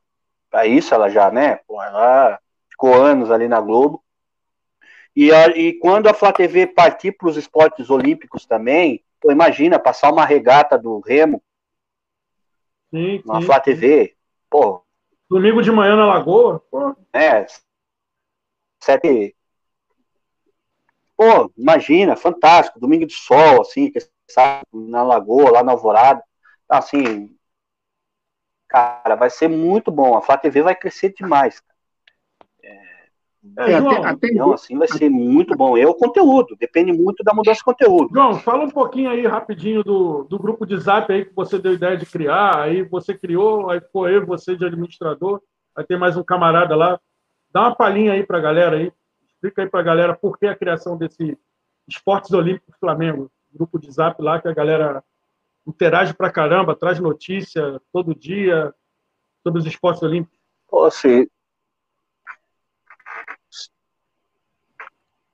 Speaker 4: isso, ela já, né? Pô, ela ficou anos ali na Globo. E, a, e quando a Flá TV partir para os esportes olímpicos também, pô, imagina passar uma regata do Remo sim, na Flá TV, pô.
Speaker 1: Domingo de manhã na Lagoa, pô.
Speaker 4: É. Sete, Pô, imagina, fantástico, domingo de sol, assim, sabe, na Lagoa, lá na Alvorada. Assim, cara, vai ser muito bom. A Flá TV vai crescer demais. É, é, até, até então, assim, vai ser muito bom. É o conteúdo, depende muito da mudança de conteúdo.
Speaker 1: João, fala um pouquinho aí, rapidinho, do, do grupo de zap aí que você deu ideia de criar, aí você criou, aí foi eu, você de administrador, aí tem mais um camarada lá. Dá uma palhinha aí pra galera aí. Explica aí para a galera por que a criação desse Esportes Olímpicos Flamengo, grupo de zap lá que a galera interage para caramba, traz notícia todo dia sobre os esportes olímpicos.
Speaker 4: Assim,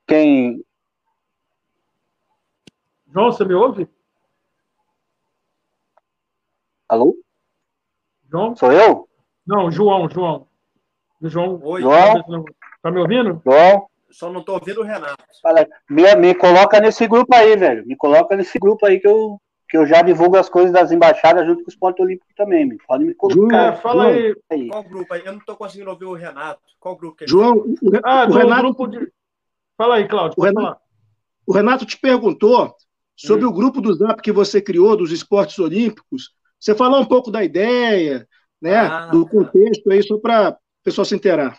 Speaker 4: quem.
Speaker 1: João, você me ouve?
Speaker 4: Alô?
Speaker 1: João?
Speaker 4: Sou eu?
Speaker 1: Não, João, João. João.
Speaker 4: Oi, João.
Speaker 1: Tá me ouvindo?
Speaker 4: João?
Speaker 3: Só não tô ouvindo o Renato.
Speaker 4: Me, me coloca nesse grupo aí, velho. Me coloca nesse grupo aí que eu, que eu já divulgo as coisas das embaixadas junto com o Esporte Olímpico também. Me. Pode me colocar.
Speaker 1: É, fala aí.
Speaker 3: aí. Qual grupo aí? Eu não tô conseguindo ouvir o Renato. Qual grupo que
Speaker 2: é João, o,
Speaker 1: ah, o Renato... grupo de... Fala aí, Cláudio.
Speaker 2: O Renato, o Renato te perguntou sobre hum. o grupo do Zap que você criou dos esportes olímpicos. Você falou um pouco da ideia, né, ah, do contexto aí, só para o pessoal se inteirar.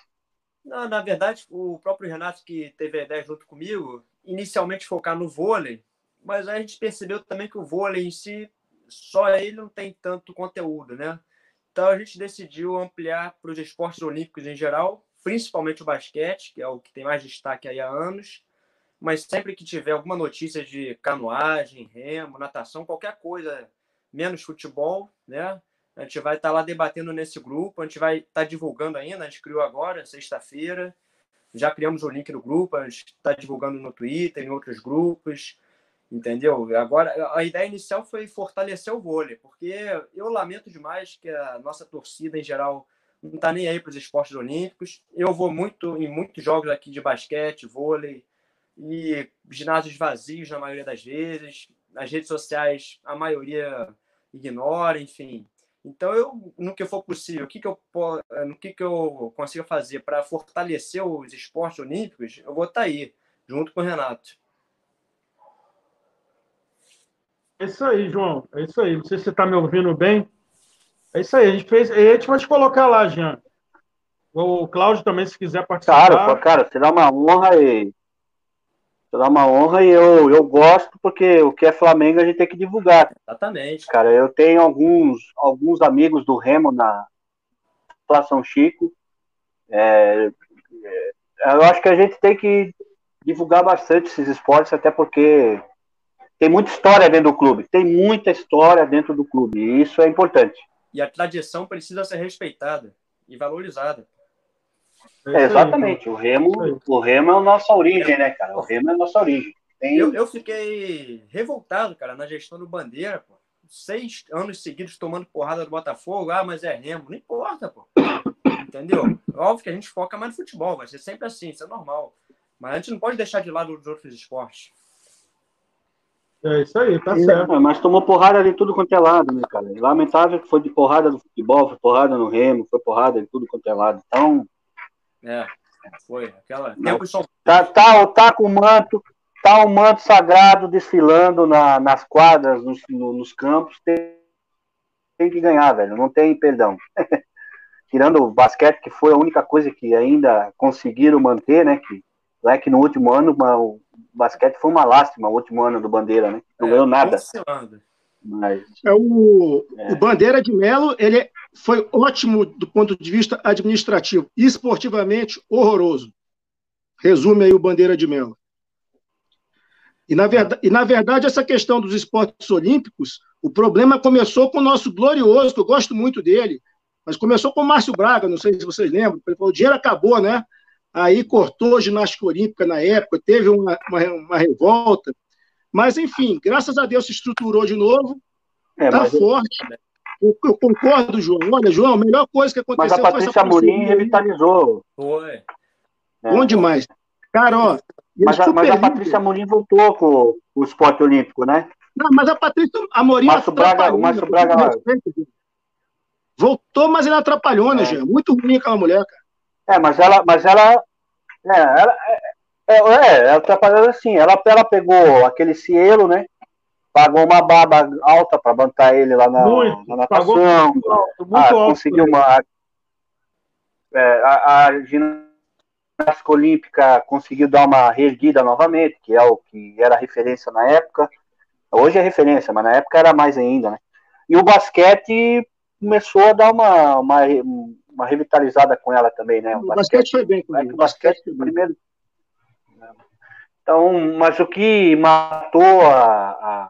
Speaker 3: Não, na verdade, o próprio Renato que teve a ideia junto comigo, inicialmente focar no vôlei, mas a gente percebeu também que o vôlei em si, só ele não tem tanto conteúdo, né? Então a gente decidiu ampliar para os esportes olímpicos em geral, principalmente o basquete, que é o que tem mais destaque aí há anos, mas sempre que tiver alguma notícia de canoagem, remo, natação, qualquer coisa, menos futebol, né? A gente vai estar tá lá debatendo nesse grupo, a gente vai estar tá divulgando ainda, a gente criou agora, sexta-feira, já criamos o link no grupo, a gente está divulgando no Twitter, em outros grupos, entendeu? Agora, a ideia inicial foi fortalecer o vôlei, porque eu lamento demais que a nossa torcida, em geral, não está nem aí para os esportes olímpicos. Eu vou muito em muitos jogos aqui de basquete, vôlei, e ginásios vazios na maioria das vezes. Nas redes sociais, a maioria ignora, enfim. Então, eu, no que for possível, o que, que eu, eh, no que, que eu consigo fazer para fortalecer os esportes olímpicos, eu vou estar tá aí, junto com o Renato.
Speaker 1: É isso aí, João. É isso aí. Não sei se você está me ouvindo bem. É isso aí. A gente fez. A gente vai te colocar lá, Jean. O Cláudio também, se quiser participar.
Speaker 4: Claro, cara, será uma honra e será uma honra e eu, eu gosto porque o que é Flamengo a gente tem que divulgar.
Speaker 3: Exatamente.
Speaker 4: Cara, eu tenho alguns, alguns amigos do Remo na São Chico. É, é, eu acho que a gente tem que divulgar bastante esses esportes, até porque tem muita história dentro do clube. Tem muita história dentro do clube. E isso é importante.
Speaker 3: E a tradição precisa ser respeitada e valorizada.
Speaker 4: É exatamente. O Remo, o Remo é a nossa origem, né, cara? O Remo é a nossa origem.
Speaker 3: Tem... Eu, eu fiquei revoltado, cara, na gestão do Bandeira, pô. Seis anos seguidos tomando porrada do Botafogo. Ah, mas é Remo. Não importa, pô. Entendeu? Óbvio que a gente foca mais no futebol. Vai ser sempre assim. Isso é normal. Mas a gente não pode deixar de lado os outros esportes.
Speaker 1: É isso aí, tá certo. É,
Speaker 4: mas tomou porrada de tudo quanto é lado, né, cara? Lamentável que foi de porrada no futebol, foi porrada no remo, foi porrada de tudo quanto é lado. Então.
Speaker 3: É, foi. Aquela.
Speaker 4: Tá, tá, tá com o manto, tá o um manto sagrado desfilando na, nas quadras, nos, no, nos campos. Tem, tem que ganhar, velho. Não tem perdão. Tirando o basquete, que foi a única coisa que ainda conseguiram manter, né? Que é que no último ano uma, o basquete foi uma lástima, o último ano do Bandeira, né? Não é, ganhou nada.
Speaker 2: Mas, é o, é. o Bandeira de Melo, ele foi ótimo do ponto de vista administrativo, esportivamente horroroso. Resume aí o Bandeira de Melo. E na, verdade, e na verdade, essa questão dos esportes olímpicos, o problema começou com o nosso glorioso, que eu gosto muito dele, mas começou com o Márcio Braga, não sei se vocês lembram, ele falou, o dinheiro acabou, né? aí cortou a ginástica olímpica na época, teve uma, uma, uma revolta, mas enfim, graças a Deus se estruturou de novo, está é, forte. Eu, eu, concordo, João. Olha, João, a melhor coisa que aconteceu
Speaker 4: mas a Patrícia Amorim revitalizou.
Speaker 3: Foi.
Speaker 2: É. Bom demais. Cara, ó.
Speaker 4: Mas a, mas a Patrícia Amorim voltou com o esporte olímpico, né?
Speaker 2: Não, mas a Patrícia Amorim.
Speaker 4: Márcio Braga, o Márcio Braga lá.
Speaker 2: Voltou, mas ele atrapalhou, né, é. Muito ruim aquela mulher, cara.
Speaker 4: É, mas ela, mas ela, é, ela, é, é, é ela trabalhou assim, ela, ela pegou aquele cielo, né? Pagou uma baba alta para bancar ele lá na, muito, na natação. Muito alto, muito ah, alto, conseguiu uma. É, a, a ginástica olímpica conseguiu dar uma reerguida novamente, que é o que era referência na época. Hoje é referência, mas na época era mais ainda, né? E o basquete começou a dar uma, uma uma revitalizada com ela também, né?
Speaker 2: O, o basquete, basquete, foi bem com
Speaker 4: ele. O basquete, basquete primeiro. Então, mas o que matou a, a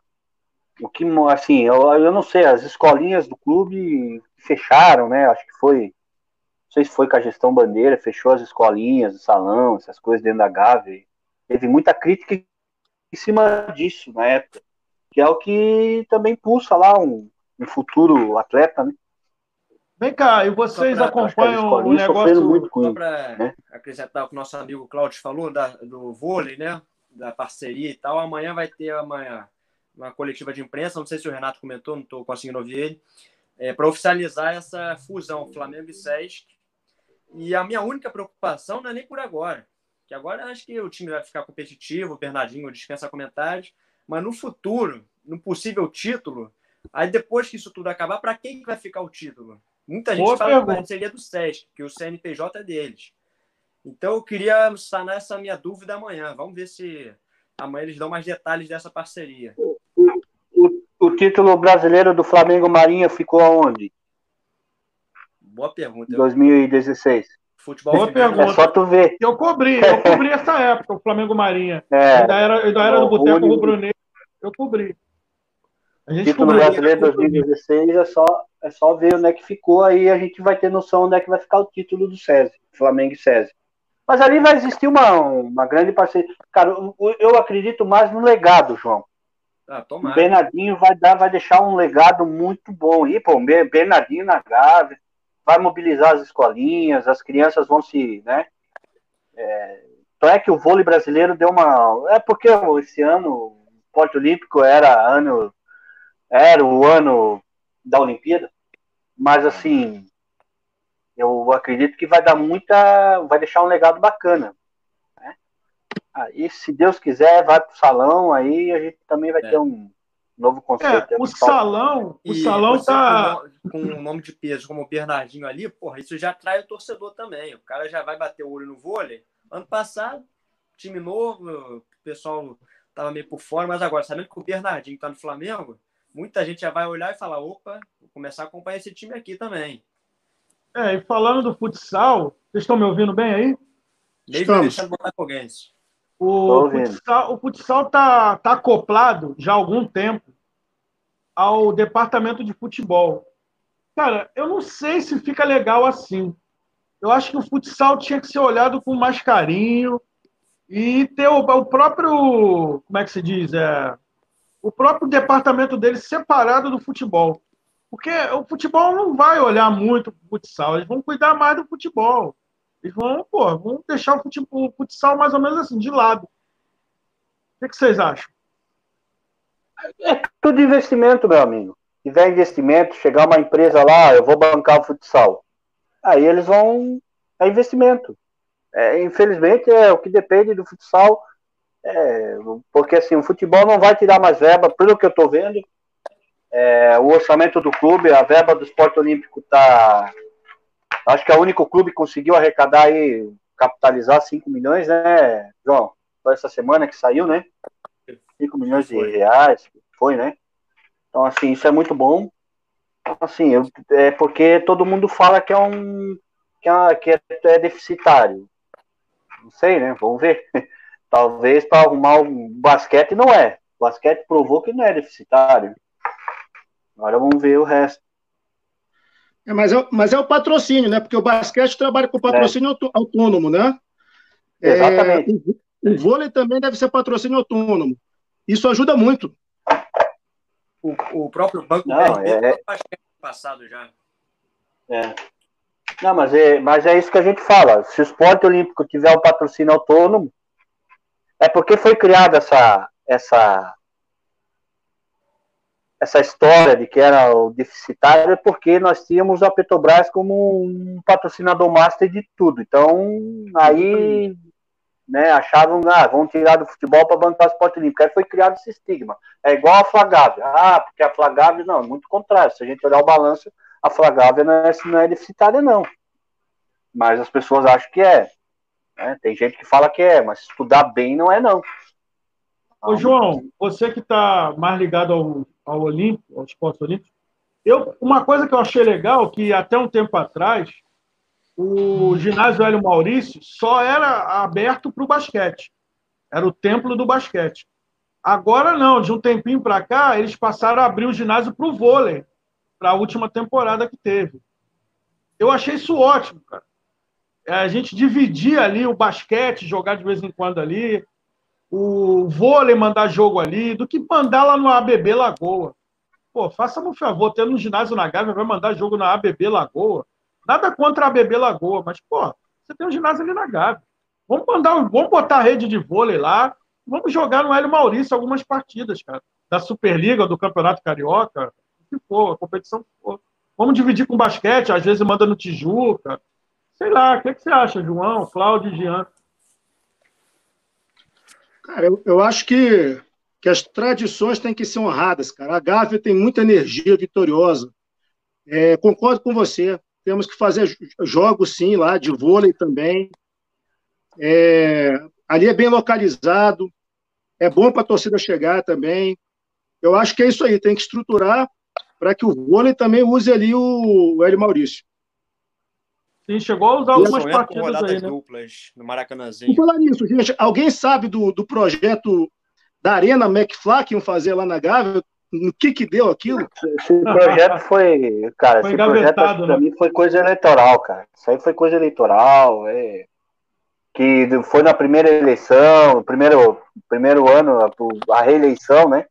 Speaker 4: o que assim, eu, eu não sei, as escolinhas do clube fecharam, né? Acho que foi, não sei se foi com a gestão bandeira, fechou as escolinhas, o salão, essas coisas dentro da Gávea. Teve muita crítica em cima disso na época, que é o que também pulsa lá um, um futuro atleta, né?
Speaker 1: Vem cá, e vocês pra, acompanham o negócio...
Speaker 3: Muito só para né? acrescentar o que o nosso amigo Cláudio falou da, do vôlei, né? Da parceria e tal. Amanhã vai ter amanhã uma coletiva de imprensa, não sei se o Renato comentou, não estou conseguindo ouvir ele, é, para oficializar essa fusão Flamengo e Sesc. E a minha única preocupação não é nem por agora, que agora acho que o time vai ficar competitivo, o Bernardinho dispensa comentários, mas no futuro, no possível título, aí depois que isso tudo acabar, para quem vai ficar o título? Muita gente Boa fala pergunta. que seria do SESC, que o CNPJ é deles. Então eu queria sanar essa minha dúvida amanhã. Vamos ver se amanhã eles dão mais detalhes dessa parceria.
Speaker 4: O, título brasileiro do Flamengo Marinha ficou aonde?
Speaker 3: Boa pergunta.
Speaker 4: 2016.
Speaker 1: Futebol Boa pergunta. É
Speaker 4: só tu ver.
Speaker 1: Eu cobri, eu cobri essa época, o Flamengo Marinha. É, ainda era, ainda era do Boteco Rubro Negro. Eu cobri.
Speaker 4: A gente título cobriu, brasileiro 2016 é só é só ver onde é que ficou, aí a gente vai ter noção onde é que vai ficar o título do SESI, Flamengo e SESI. Mas ali vai existir uma, uma grande parceria. Cara, eu acredito mais no legado, João. Ah, o Bernardinho vai dar, vai deixar um legado muito bom. E, pô, Bernardinho na Gávea, vai mobilizar as escolinhas, as crianças vão se, né? É, então é que o vôlei brasileiro deu uma. É porque esse ano o esporte olímpico era ano. Era o ano da Olimpíada. Mas assim, eu acredito que vai dar muita. vai deixar um legado bacana. Aí, se Deus quiser, vai pro salão, aí a gente também vai é. ter um novo conceito.
Speaker 1: É, o salão, o salão tá.
Speaker 3: Com um nome de peso como o Bernardinho ali, porra, isso já atrai o torcedor também. O cara já vai bater o olho no vôlei. Ano passado, time novo, o pessoal tava meio por fora, mas agora, sabendo que o Bernardinho tá no Flamengo, muita gente já vai olhar e falar: opa, vou começar a acompanhar esse time aqui também.
Speaker 1: É, e falando do futsal, vocês estão me ouvindo bem aí?
Speaker 3: Desde deixando Botafoguense.
Speaker 1: O futsal, o futsal tá, tá acoplado já há algum tempo ao departamento de futebol. Cara, eu não sei se fica legal assim. Eu acho que o futsal tinha que ser olhado com mais carinho e ter o, o próprio, como é que se diz, é, o próprio departamento dele separado do futebol. Porque o futebol não vai olhar muito para o futsal, eles vão cuidar mais do futebol. Eles vão, pô, vão deixar o, futebol, o futsal mais ou menos assim, de lado. O que, vocês acham?
Speaker 4: É tudo investimento, meu amigo. Se tiver investimento, chegar uma empresa lá, eu vou bancar o futsal. Aí eles vão. É investimento. É, infelizmente, é o que depende do futsal é, porque assim, o futebol não vai tirar mais verba, pelo que eu estou vendo. É, o orçamento do clube, a verba do esporte olímpico está. Acho que é o único clube que conseguiu arrecadar e capitalizar 5 milhões, né, João? Foi essa semana que saiu, né? 5 milhões de reais, foi, né? Então, assim, isso é muito bom. Assim, eu, é porque todo mundo fala que é um. que é, que é, é deficitário. Não sei, né? Vamos ver. Talvez para arrumar o basquete não é. O basquete provou que não é deficitário. Agora vamos ver o resto.
Speaker 2: É, mas, é, mas é o patrocínio, né? Porque o basquete trabalha com patrocínio é. autônomo, né?
Speaker 4: Exatamente.
Speaker 2: É, o, o, vôlei também deve ser patrocínio autônomo. Isso ajuda muito.
Speaker 3: O, o próprio banco
Speaker 4: não, é... passado já. É. Não, mas é, mas é isso que a gente fala. Se o esporte olímpico tiver um patrocínio autônomo, é porque foi criada essa, essa, essa história de que era o deficitário, é porque nós tínhamos a Petrobras como um patrocinador master de tudo. Então, aí né, achavam, ah, vão tirar do futebol para bancar o esporte olímpico. Aí foi criado esse estigma. É igual a Flagávia. Ah, porque a Flagávia, não, muito contrário. Se a gente olhar o balanço, a Flagávia não é, não é deficitária, não. Mas as pessoas acham que é. Né? Tem gente que fala que é, mas estudar bem não é, não.
Speaker 1: Ô, João, você que está mais ligado ao, ao Olímpico, ao esporte olímpico, eu, uma coisa que eu achei legal, que até um tempo atrás, o ginásio Hélio Maurício só era aberto para o basquete. Era o templo do basquete. Agora não, de um tempinho para cá, eles passaram a abrir o ginásio para o vôlei, para a última temporada que teve. Eu achei isso ótimo, cara. É, a gente dividir ali o basquete, jogar de vez em quando ali, o vôlei mandar jogo ali, do que mandar lá no ABB Lagoa. Pô, faça-me um favor, tendo um ginásio na Gávea, vai mandar jogo na ABB Lagoa. Nada contra a ABB Lagoa, mas, pô, você tem um ginásio ali na Gávea. Vamos mandar, vamos botar a rede de vôlei lá, vamos jogar no Hélio Maurício algumas partidas, cara. Da Superliga, do Campeonato Carioca, o que for, a competição for. Vamos dividir com basquete, às vezes manda no Tijuca, Sei lá, o que, que você acha, João, Cláudio e Jean?
Speaker 2: Cara, eu, eu acho que, que as tradições têm que ser honradas, cara. A Gávea tem muita energia vitoriosa. É, concordo com você. Temos que fazer jogos, sim, lá, de vôlei também. É, ali é bem localizado. É bom para a torcida chegar também. Eu acho que é isso aí. Tem que estruturar para que o vôlei também use ali o, o Hélio Maurício.
Speaker 1: Sim, chegou a usar algumas partidas aí, né?
Speaker 3: duplas no Maracanãzinho. E
Speaker 2: falar nisso, gente, alguém sabe do, do projeto da Arena McFly que iam fazer lá na Gávea? No que que deu aquilo?
Speaker 4: Esse projeto foi, cara, foi esse projeto pra né? mim foi coisa eleitoral, cara. Isso aí foi coisa eleitoral, é que foi na primeira eleição, primeiro primeiro ano a reeleição, né?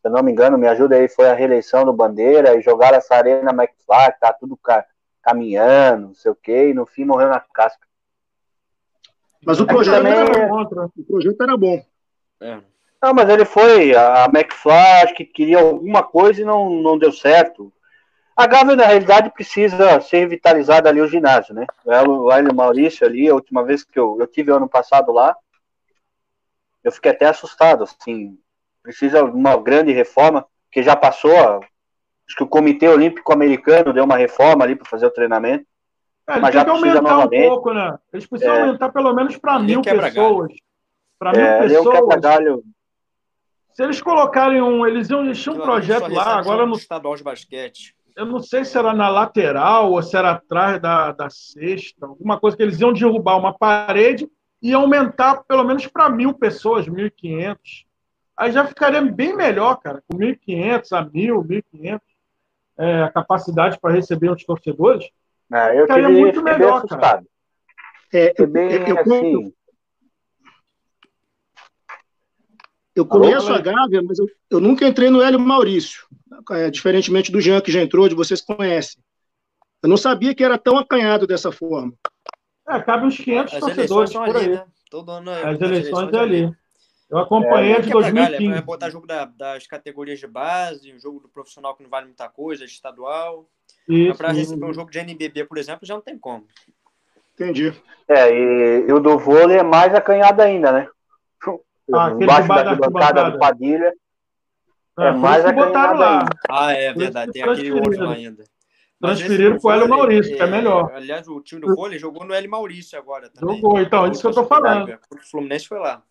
Speaker 4: Se eu não me engano, me ajuda aí, foi a reeleição do Bandeira e jogaram essa Arena McFly, tá tudo cara caminhando, não sei o quê, e no fim morreu na casca.
Speaker 2: Mas o projeto, também... era, bom, o projeto era bom.
Speaker 4: É. Não, mas ele foi, a McFly acho que queria alguma coisa e não, não deu certo. A Gávea, na realidade, precisa ser revitalizada ali o ginásio, né? O Hélio Maurício ali, a última vez que eu, eu tive ano passado lá, eu fiquei até assustado, assim, precisa de uma grande reforma, que já passou, Acho que o Comitê Olímpico Americano deu uma reforma ali para fazer o treinamento.
Speaker 1: É, mas já precisa novamente. Um pouco, né? Eles precisam é. aumentar pelo menos para mil pessoas. Para mil é, pessoas. Se eles colocarem um. Eles iam encher um projeto lá, agora no.
Speaker 3: Estadual de basquete.
Speaker 1: Eu não sei se era na lateral ou se era atrás da, da cesta, alguma coisa que eles iam derrubar uma parede e aumentar pelo menos para mil pessoas, 1.500. Aí já ficaria bem melhor, cara, com 1.500 a 1.000, 1.500, é, a capacidade para receber os torcedores.
Speaker 4: É, eu ficaria muito melhor, cara.
Speaker 2: É, eu, bem, eu, assim... eu, conheço a Gávea, mas eu, eu nunca entrei no Hélio Maurício, é, diferentemente do Jean, que já entrou, de vocês conhecem. Eu não sabia que era tão acanhado dessa forma.
Speaker 1: É, cabe uns 500 As torcedores por ali, aí. Né?
Speaker 3: Todo ano
Speaker 1: é As eleições é ali. Eu acompanhei é, de 2015.
Speaker 3: É botar jogo da, das categorias de base, um jogo do profissional que não vale muita coisa, estadual. Para receber um jogo de NBB, por exemplo, já não tem como.
Speaker 2: Entendi.
Speaker 4: É, e, e o do vôlei é mais acanhado ainda, né? Ah, Embaixo da bancada do Padilha.
Speaker 1: É, é mais acanhado lá. Ainda.
Speaker 3: Ah, é verdade. Tem aquele outro ainda.
Speaker 1: Transferiram para o Hélio Maurício, que é melhor.
Speaker 3: Aliás, o time do vôlei jogou no Hélio Maurício agora também.
Speaker 1: Jogou, então, é isso que eu estou falando.
Speaker 3: O Fluminense foi lá.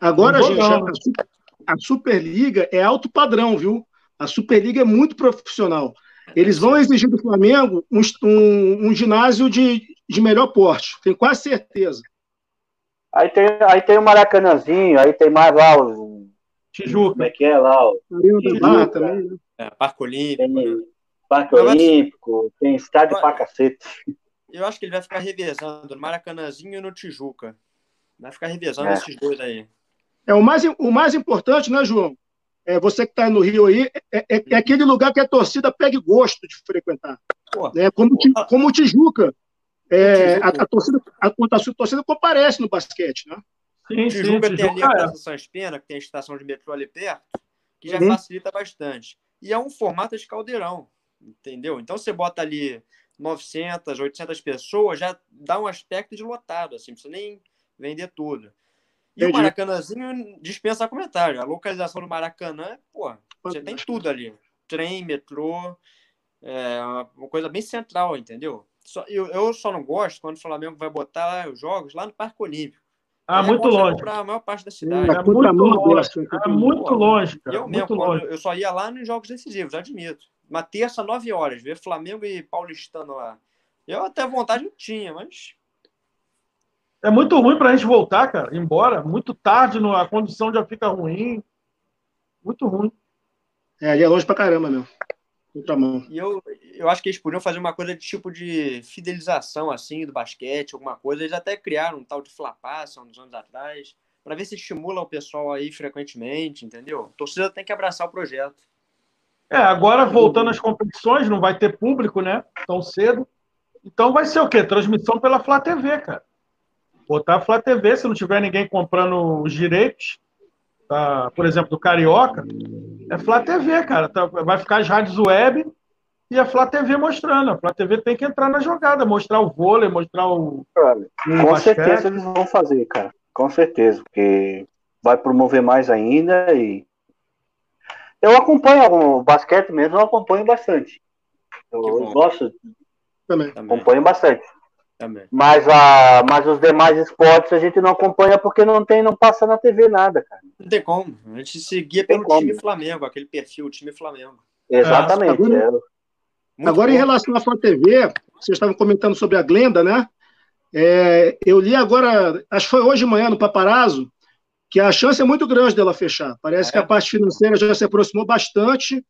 Speaker 2: Agora, gente, a, a Superliga é alto padrão, viu? A Superliga é muito profissional. Eles vão exigir do Flamengo um, um, um ginásio de, de melhor porte, tenho quase certeza.
Speaker 4: Aí tem, aí tem o Maracanãzinho, aí tem mais lá o.
Speaker 1: Tijuca.
Speaker 4: Como é que é lá? O,
Speaker 2: Tijuca, também, né?
Speaker 3: é, Parque Olímpico. Tem, né?
Speaker 4: Parque Olímpico, tem estádio pra cacete.
Speaker 3: Eu acho que ele vai ficar revezando no Maracanãzinho e no Tijuca. Vai ficar revezando é. esses dois aí.
Speaker 2: É, o, mais, o mais importante, né, João? É, você que está no Rio aí, é, é, é, aquele lugar que a torcida pegue gosto de frequentar. É, como, como o Tijuca. É, a, a, torcida, a, a, torcida comparece no basquete, né?
Speaker 3: Sim, o Tijuca sim, tem ali a Praça Espena, que tem a estação de metrô ali perto, que já uhum. facilita bastante. E é um formato de caldeirão entendeu? Então você bota ali 900, 800 pessoas, já dá um aspecto de lotado, assim, não precisa nem vender tudo. E Entendi. o Maracanãzinho dispensa comentário. A localização do Maracanã, pô, você tem tudo ali. Trem, metrô, é uma coisa bem central, entendeu? Só, eu, eu só não gosto quando o Flamengo vai botar os jogos lá no Parque Olímpico.
Speaker 1: Ah, muito longe.
Speaker 3: Para a maior parte da cidade.
Speaker 1: É, muito longe. É muito longe, cara.
Speaker 3: Eu mesmo, longe. eu só ia lá nos jogos decisivos, admito uma terça, nove horas, ver Flamengo e Paulistano lá. Eu até vontade não tinha, mas.
Speaker 1: É muito ruim para a gente voltar, cara, embora. Muito tarde, a condição já fica ruim. Muito ruim.
Speaker 2: É, ali é longe pra caramba, meu.
Speaker 3: mão. E eu, eu acho que eles podiam fazer uma coisa de tipo de fidelização, assim, do basquete, alguma coisa. Eles até criaram um tal de Flapaça uns anos atrás, para ver se estimula o pessoal aí frequentemente, entendeu? A torcida tem que abraçar o projeto.
Speaker 1: É, agora voltando às competições, não vai ter público, né? Tão cedo. Então vai ser o quê? Transmissão pela Flá TV, cara. Botar a Flá TV, se não tiver ninguém comprando os direitos, tá, por exemplo, do Carioca, é Flá TV, cara. Tá, vai ficar as rádios web e a Flá TV mostrando. A Flá TV tem que entrar na jogada, mostrar o vôlei, mostrar o.
Speaker 4: Olha, o com basquete. certeza eles vão fazer, cara. Com certeza, porque vai promover mais ainda e eu acompanho o basquete mesmo, eu acompanho bastante. Eu, gosto. Também. Acompanho bastante. Mas, a, mas os demais esportes a gente não acompanha porque não tem, não passa na TV nada, cara.
Speaker 3: Não tem como. A gente seguia pelo time Flamengo, aquele perfil, time Flamengo.
Speaker 4: Exatamente.
Speaker 2: agora, é. agora em relação à Flá TV, vocês estavam comentando sobre a Glenda, né? É, eu li agora, acho que foi hoje de manhã no Paparazzo, que a chance é muito grande dela fechar. Parece é. que a parte financeira já se aproximou bastante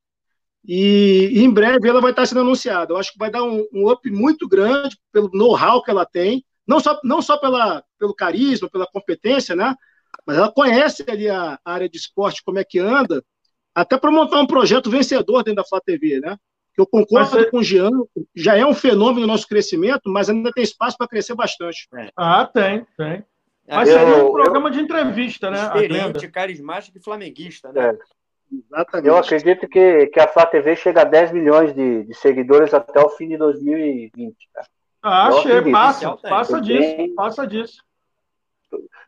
Speaker 2: e, em breve ela vai estar sendo anunciada. Eu acho que vai dar um, um up muito grande pelo know-how que ela tem, não só, não só pela, pelo carisma, pela competência, né? Mas ela conhece ali a área de esporte, como é que anda, até para montar um projeto vencedor dentro da Flá TV, né? Eu concordo ser... com o Jean, já é um fenômeno no nosso crescimento, mas ainda tem espaço para crescer bastante.
Speaker 1: É. Ah, tem, tem. Mas seria um programa eu, de entrevista, né?
Speaker 3: Diferente, carismático e flamenguista, né? É.
Speaker 4: Exatamente. Eu acredito que, que a Flá TV chega a 10 milhões de, de seguidores até o fim de 2020. Cara.
Speaker 1: Ah, achei, passa, passa disso, bem, passa disso.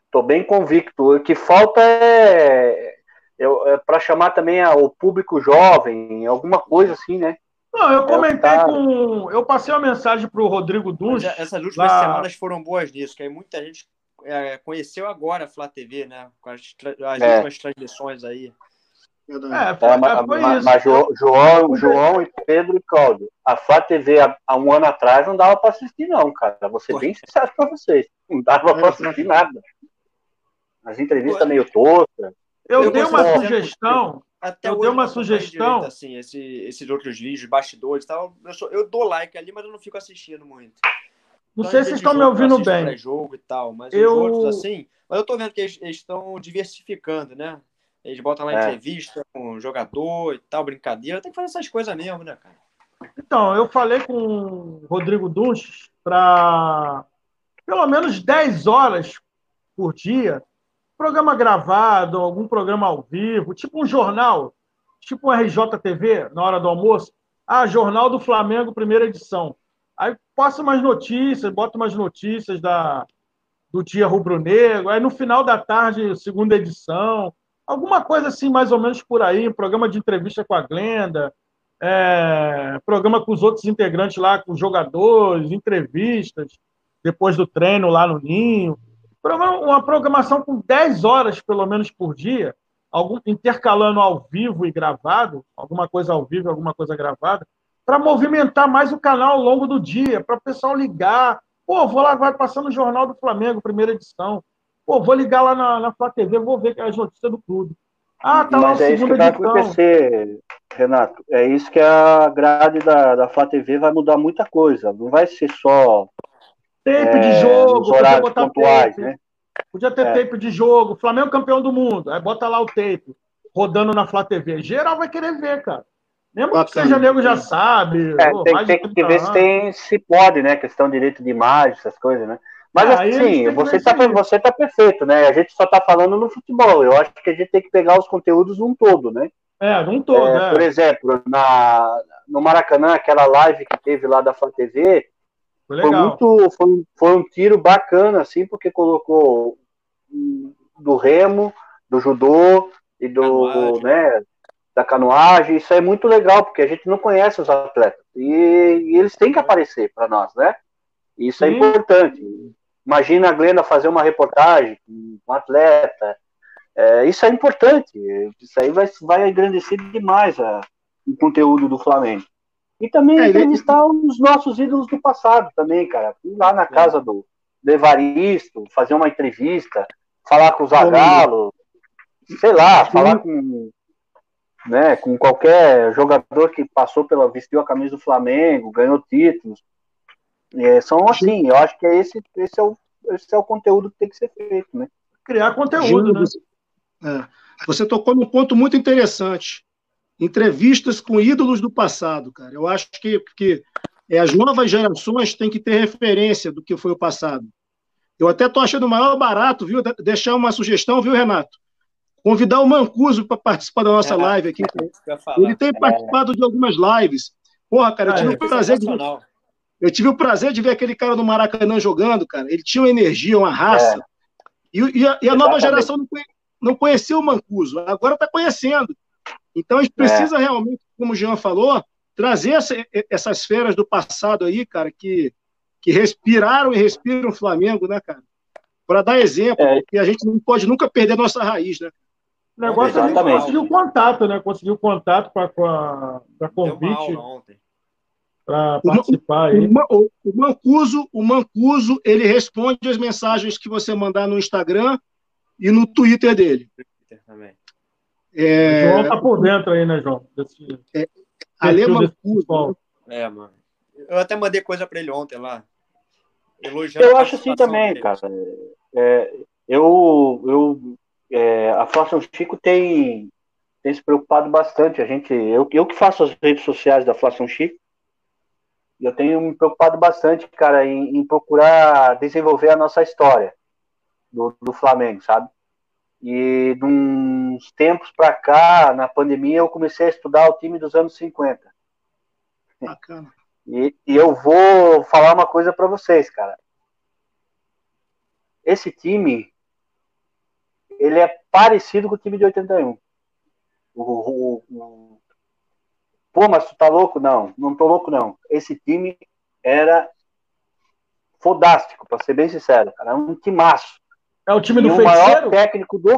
Speaker 4: Tô bem convicto. O que falta é, é, é para chamar também a, o público jovem, alguma coisa assim, né?
Speaker 1: Não, eu comentei com. Eu passei uma mensagem para o Rodrigo Duns.
Speaker 3: Essas últimas lá... semanas foram boas nisso, que aí muita gente é, conheceu agora a Flá TV, né? Com as, as é. últimas transmissões aí.
Speaker 4: É, foi, é, mas, mas, mas João, João e Pedro e Cláudio, a Flá TV há, há, um ano atrás não dava para assistir, não, cara. Vou ser bem sincero para vocês. Não dava para assistir nada. As entrevistas meio toscas.
Speaker 1: Eu, eu dei uma sugestão. Até eu dei uma sugestão.
Speaker 3: Direito, assim, esse, esses outros vídeos, bastidores e tal. Eu, sou, eu dou like ali, mas eu não fico assistindo muito.
Speaker 1: Não então, sei se vocês estão me ouvindo bem.
Speaker 3: jogo e tal, mas eu... os outros, assim. Mas eu tô vendo que eles, eles estão diversificando, né? Eles botam lá é. entrevista com o jogador e tal, brincadeira. Tem que fazer essas coisas mesmo, né, cara?
Speaker 1: Então, eu falei com o Rodrigo Dunches para pelo menos 10 horas por dia, programa gravado, algum programa ao vivo, tipo um jornal, tipo um RJTV, na hora do almoço. Ah, Jornal do Flamengo, primeira edição. Aí passa umas notícias, bota umas notícias da, do dia rubro-negro. Aí no final da tarde, segunda edição. Alguma coisa assim, mais ou menos por aí. Programa de entrevista com a Glenda. É, programa com os outros integrantes lá, com os jogadores, entrevistas, depois do treino lá no Ninho. Uma programação com 10 horas, pelo menos, por dia, algum, intercalando ao vivo e gravado, alguma coisa ao vivo, alguma coisa gravada, para movimentar mais o canal ao longo do dia, para o pessoal ligar. Pô, vou lá, vai passando o Jornal do Flamengo, primeira edição. Pô, vou ligar lá na, na Flá TV, vou ver as notícias do clube.
Speaker 4: Ah, tá Mas lá é isso que vai edição. acontecer, Renato. É isso que a grade da, da Flá TV vai mudar muita coisa. Não vai ser só.
Speaker 1: Tempo é, de jogo, podia botar pontuais, tape. Né? Podia ter é. tape de jogo. Flamengo campeão do mundo. Aí bota lá o tape rodando na Flá TV. Geral vai querer ver, cara. Mesmo Bacana. que seja nego já sabe.
Speaker 4: É, tem, tem que ver se, tem, se pode, né? Questão de direito de imagem, essas coisas, né? Mas ah, assim, você está você tá perfeito, né? A gente só está falando no futebol. Eu acho que a gente tem que pegar os conteúdos num todo, né?
Speaker 1: É, num todo, é,
Speaker 4: né? Por exemplo, na, no Maracanã, aquela live que teve lá da Fã TV, foi, foi muito. Foi, foi, um tiro bacana, assim, porque colocou do remo, do judô e do. né, da canoagem. Isso é muito legal, porque a gente não conhece os atletas. E, e eles têm que aparecer para nós, né? Isso é Sim. é importante. Imagina a Glenda fazer uma reportagem com um atleta. É, isso é importante. Isso aí vai, vai engrandecer demais a, o conteúdo do Flamengo. E também é, entrevistar ele... os nossos ídolos do passado também, cara. Ir lá na casa do, do Evaristo, fazer uma entrevista, falar com o Zagallo, sei lá, falar com, né, com qualquer jogador que passou pela, vestiu a camisa do Flamengo, ganhou títulos. É, são assim, eu acho que é esse, esse, é o, esse é o conteúdo que tem que ser feito, né?
Speaker 1: Criar conteúdo, né?
Speaker 2: É. Você tocou num ponto muito interessante. Entrevistas com ídolos do passado, cara. Eu acho que, que é, as novas gerações têm que ter referência do que foi o passado. Eu até estou achando maior barato, viu? Deixar uma sugestão, viu, Renato? Convidar o Mancuso para participar da nossa é, live aqui. É Ele tem participado de algumas lives. Porra, cara, eu tive ah, o prazer de. Eu tive o prazer de ver aquele cara do Maracanã jogando, cara. Ele tinha uma energia, uma raça. É. E, e, a, e, a, nova geração não, conhe, não conheceu o Mancuso, agora está conhecendo. Então a gente precisa é. realmente, como o Jean falou, trazer essa, essas feras do passado aí, cara, que, que respiraram e respiram o Flamengo, né, cara? Para dar exemplo, é. porque a gente não pode nunca perder a nossa raiz, né?
Speaker 1: O negócio é a conseguir o contato, né? Conseguir o contato para convite. ontem para participar.
Speaker 2: O, o, o, Mancuso, o Mancuso, ele responde as mensagens que você mandar no Instagram e no Twitter dele. também.
Speaker 1: É... O João tá por dentro aí, né, João? Desse,
Speaker 2: é, Ale Mancuso.
Speaker 3: É, mano. Eu até mandei coisa para ele ontem lá.
Speaker 4: Elogiando eu acho assim também, dele. cara. É, eu, eu, é, a Flávio Chico tem, tem se preocupado bastante. A gente, eu, eu que faço as redes sociais da Flávio Chico, e eu tenho me preocupado bastante, cara, em, em procurar desenvolver a nossa história do, do Flamengo, sabe? E de uns tempos para cá, na pandemia, eu comecei a estudar o time dos anos 50. Bacana. E, e eu vou falar uma coisa para vocês, cara. Esse time, ele é parecido com o time de 81. O, o, o, Pô, mas tu tá louco? Não, não tô louco, não. Esse time era fodástico, pra ser bem sincero, cara. Era um timaço.
Speaker 1: É o time do
Speaker 4: e o maior técnico do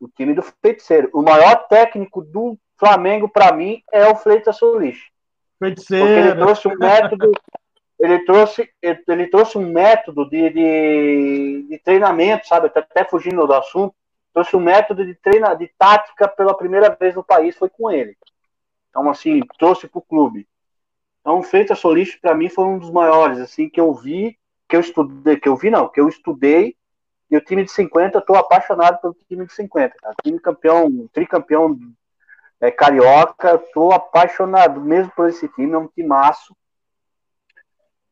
Speaker 4: O time do Feiticeiro. O maior técnico do Flamengo, para mim, é o Freitas Solis. Feiticeiro. Porque ele trouxe um método. ele trouxe, ele trouxe um método de, de, de treinamento, sabe? Até fugindo do assunto. Trouxe um método de treina, de tática pela primeira vez no país, foi com ele. Então, assim, trouxe para o clube. Então, Freitas Solis, para mim, foi um dos maiores, assim, que eu vi, que eu estudei, que eu vi não, que eu estudei e o time de 50, eu tô apaixonado pelo time de 50, cara. Time campeão, tricampeão é, carioca, tô apaixonado mesmo por esse time, é um timaço.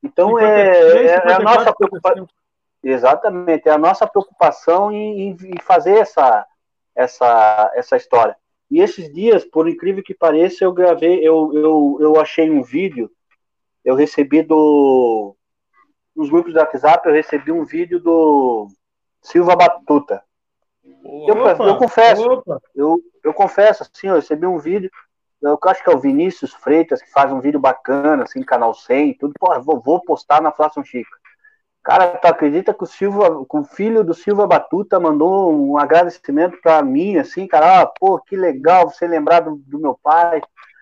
Speaker 4: Então é, é, é, a nossa preocupação. Exatamente, é a nossa preocupação em, em, fazer essa, essa, essa história. E esses dias, por incrível que pareça, eu gravei, eu, eu, eu achei um vídeo, eu recebi do. Nos grupos do WhatsApp, eu recebi um vídeo do Silva Batuta. Eu, eu, confesso, eu, eu confesso, assim, eu recebi um vídeo, eu acho que é o Vinícius Freitas, que faz um vídeo bacana, assim, canal 100, tudo, pô, vou, vou postar na Flação Chica. Cara, tu acredita que o Silva, que o filho do Silva Batuta mandou um agradecimento para mim, assim, cara, ah, pô, que legal você lembrar do, do, meu pai.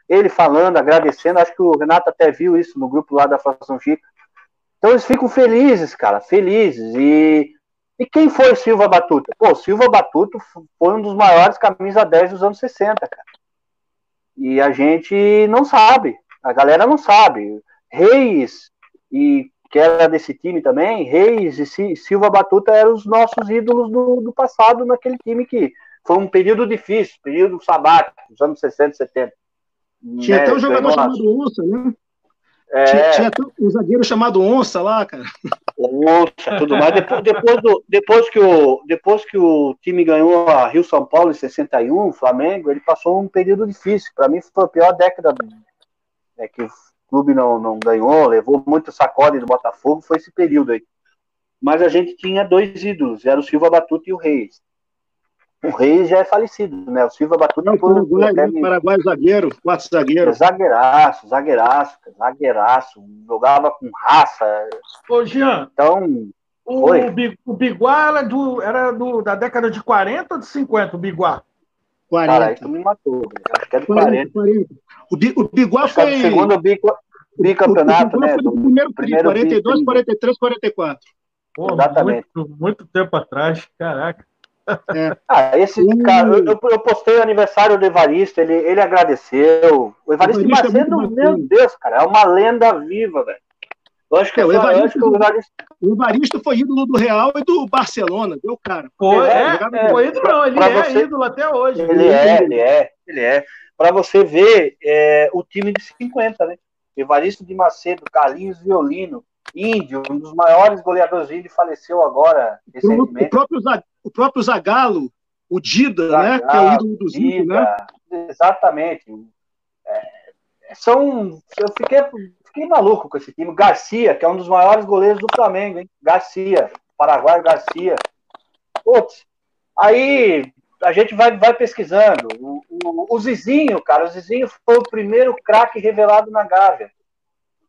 Speaker 4: Ele falando, agradecendo, acho que o Renato até viu isso no grupo lá da Flação Chica. Então eles ficam felizes, cara, felizes. E e quem foi Silva Batuta? Pô, Silva Batuta foi um dos maiores camisa 10 dos anos 60, cara. E a gente não sabe, a galera não sabe. Reis, e que era desse time também, Reis e Silva Batuta eram os nossos ídolos do, do passado naquele time que foi um período difícil, período sabático, dos anos 60 70.
Speaker 2: Tinha né, até um jogador chamado Onça, né? É... Tinha, tinha um zagueiro chamado Onça lá, cara.
Speaker 4: Onça, tudo mais. Depois, depois, do, depois, que o, depois que o time ganhou a Rio São Paulo em 61, o Flamengo, ele passou um período difícil. Para mim foi a pior década né, que clube não, não ganhou, levou muito sacode do Botafogo, foi esse período aí. Mas a gente tinha dois ídolos, era o Silva Batuta e o Reis. O Reis já é falecido, né? O Silva Batuta
Speaker 2: não, foi né? Paraguai zagueiro, quatro zagueiros.
Speaker 4: Zagueiraço, zagueiraço, zagueiraço, jogava com raça.
Speaker 1: Ô, Jean.
Speaker 4: Então.
Speaker 1: O, o Biguá era, do, era do, da década de 40 ou de 50, o Biguá?
Speaker 4: 40. Cara, isso me matou. Acho que é de 40. 40.
Speaker 2: O, Bi, o Biguá
Speaker 4: foi. É segundo bico, bicampeonato, o,
Speaker 2: o né? Foi do primeiro, primeiro 42, bico. 43, 44.
Speaker 1: Pô, Exatamente. Muito, muito tempo atrás, caraca.
Speaker 4: É. Ah, esse cara, eu, eu, postei o aniversário do Evaristo, ele, ele agradeceu. O Evaristo, Evaristo é Macedo, é meu Deus, cara, é uma lenda viva, velho. Eu acho que, é, o, Evaristo,
Speaker 2: que o, Evaristo... o Evaristo foi ídolo do Real e do Barcelona, viu, cara?
Speaker 1: Foi, é, é, foi ídolo, não, ele é você... ídolo até hoje.
Speaker 4: Ele é, ele é, ele é. Para você ver é, o time de 50, né? Evaristo de Macedo, Carlinhos Violino, Índio, um dos maiores goleadores índio, faleceu agora recentemente.
Speaker 2: O próprio, o próprio Zagalo, o Dida, Zagalo, né? Que é o ídolo dos índios, né?
Speaker 4: Exatamente. É, são. Eu fiquei, fiquei maluco com esse time. Garcia, que é um dos maiores goleiros do Flamengo, hein? Garcia, Paraguai Garcia. Putz, aí a gente vai, vai pesquisando. O, o, o Zizinho, cara, o Zizinho foi o primeiro craque revelado na Gávea.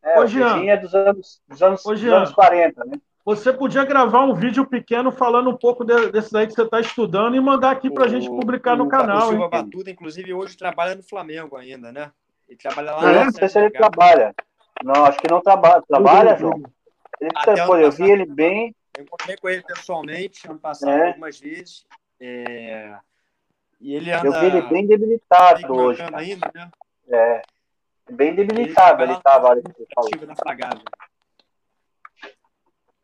Speaker 4: É, Ô, Jean, é dos anos, dos anos, Ô, dos anos 40, né?
Speaker 1: Você podia gravar um vídeo pequeno falando um pouco de, desse daí que você está estudando e mandar aqui para a gente publicar no canal. O
Speaker 3: Silva Batuta, inclusive, hoje trabalha no Flamengo ainda, né?
Speaker 4: Ele trabalha lá. Não, não sei se ele trabalha. Não, acho que não trabalha. Trabalha, João? Ele, pô, eu vi ele bem.
Speaker 3: Eu encontrei com ele pessoalmente ano passado é. algumas vezes. É... E ele anda...
Speaker 4: Eu vi ele bem debilitado hoje. Ainda, né? É. Bem debilitado ele estava. Ele da Fragada.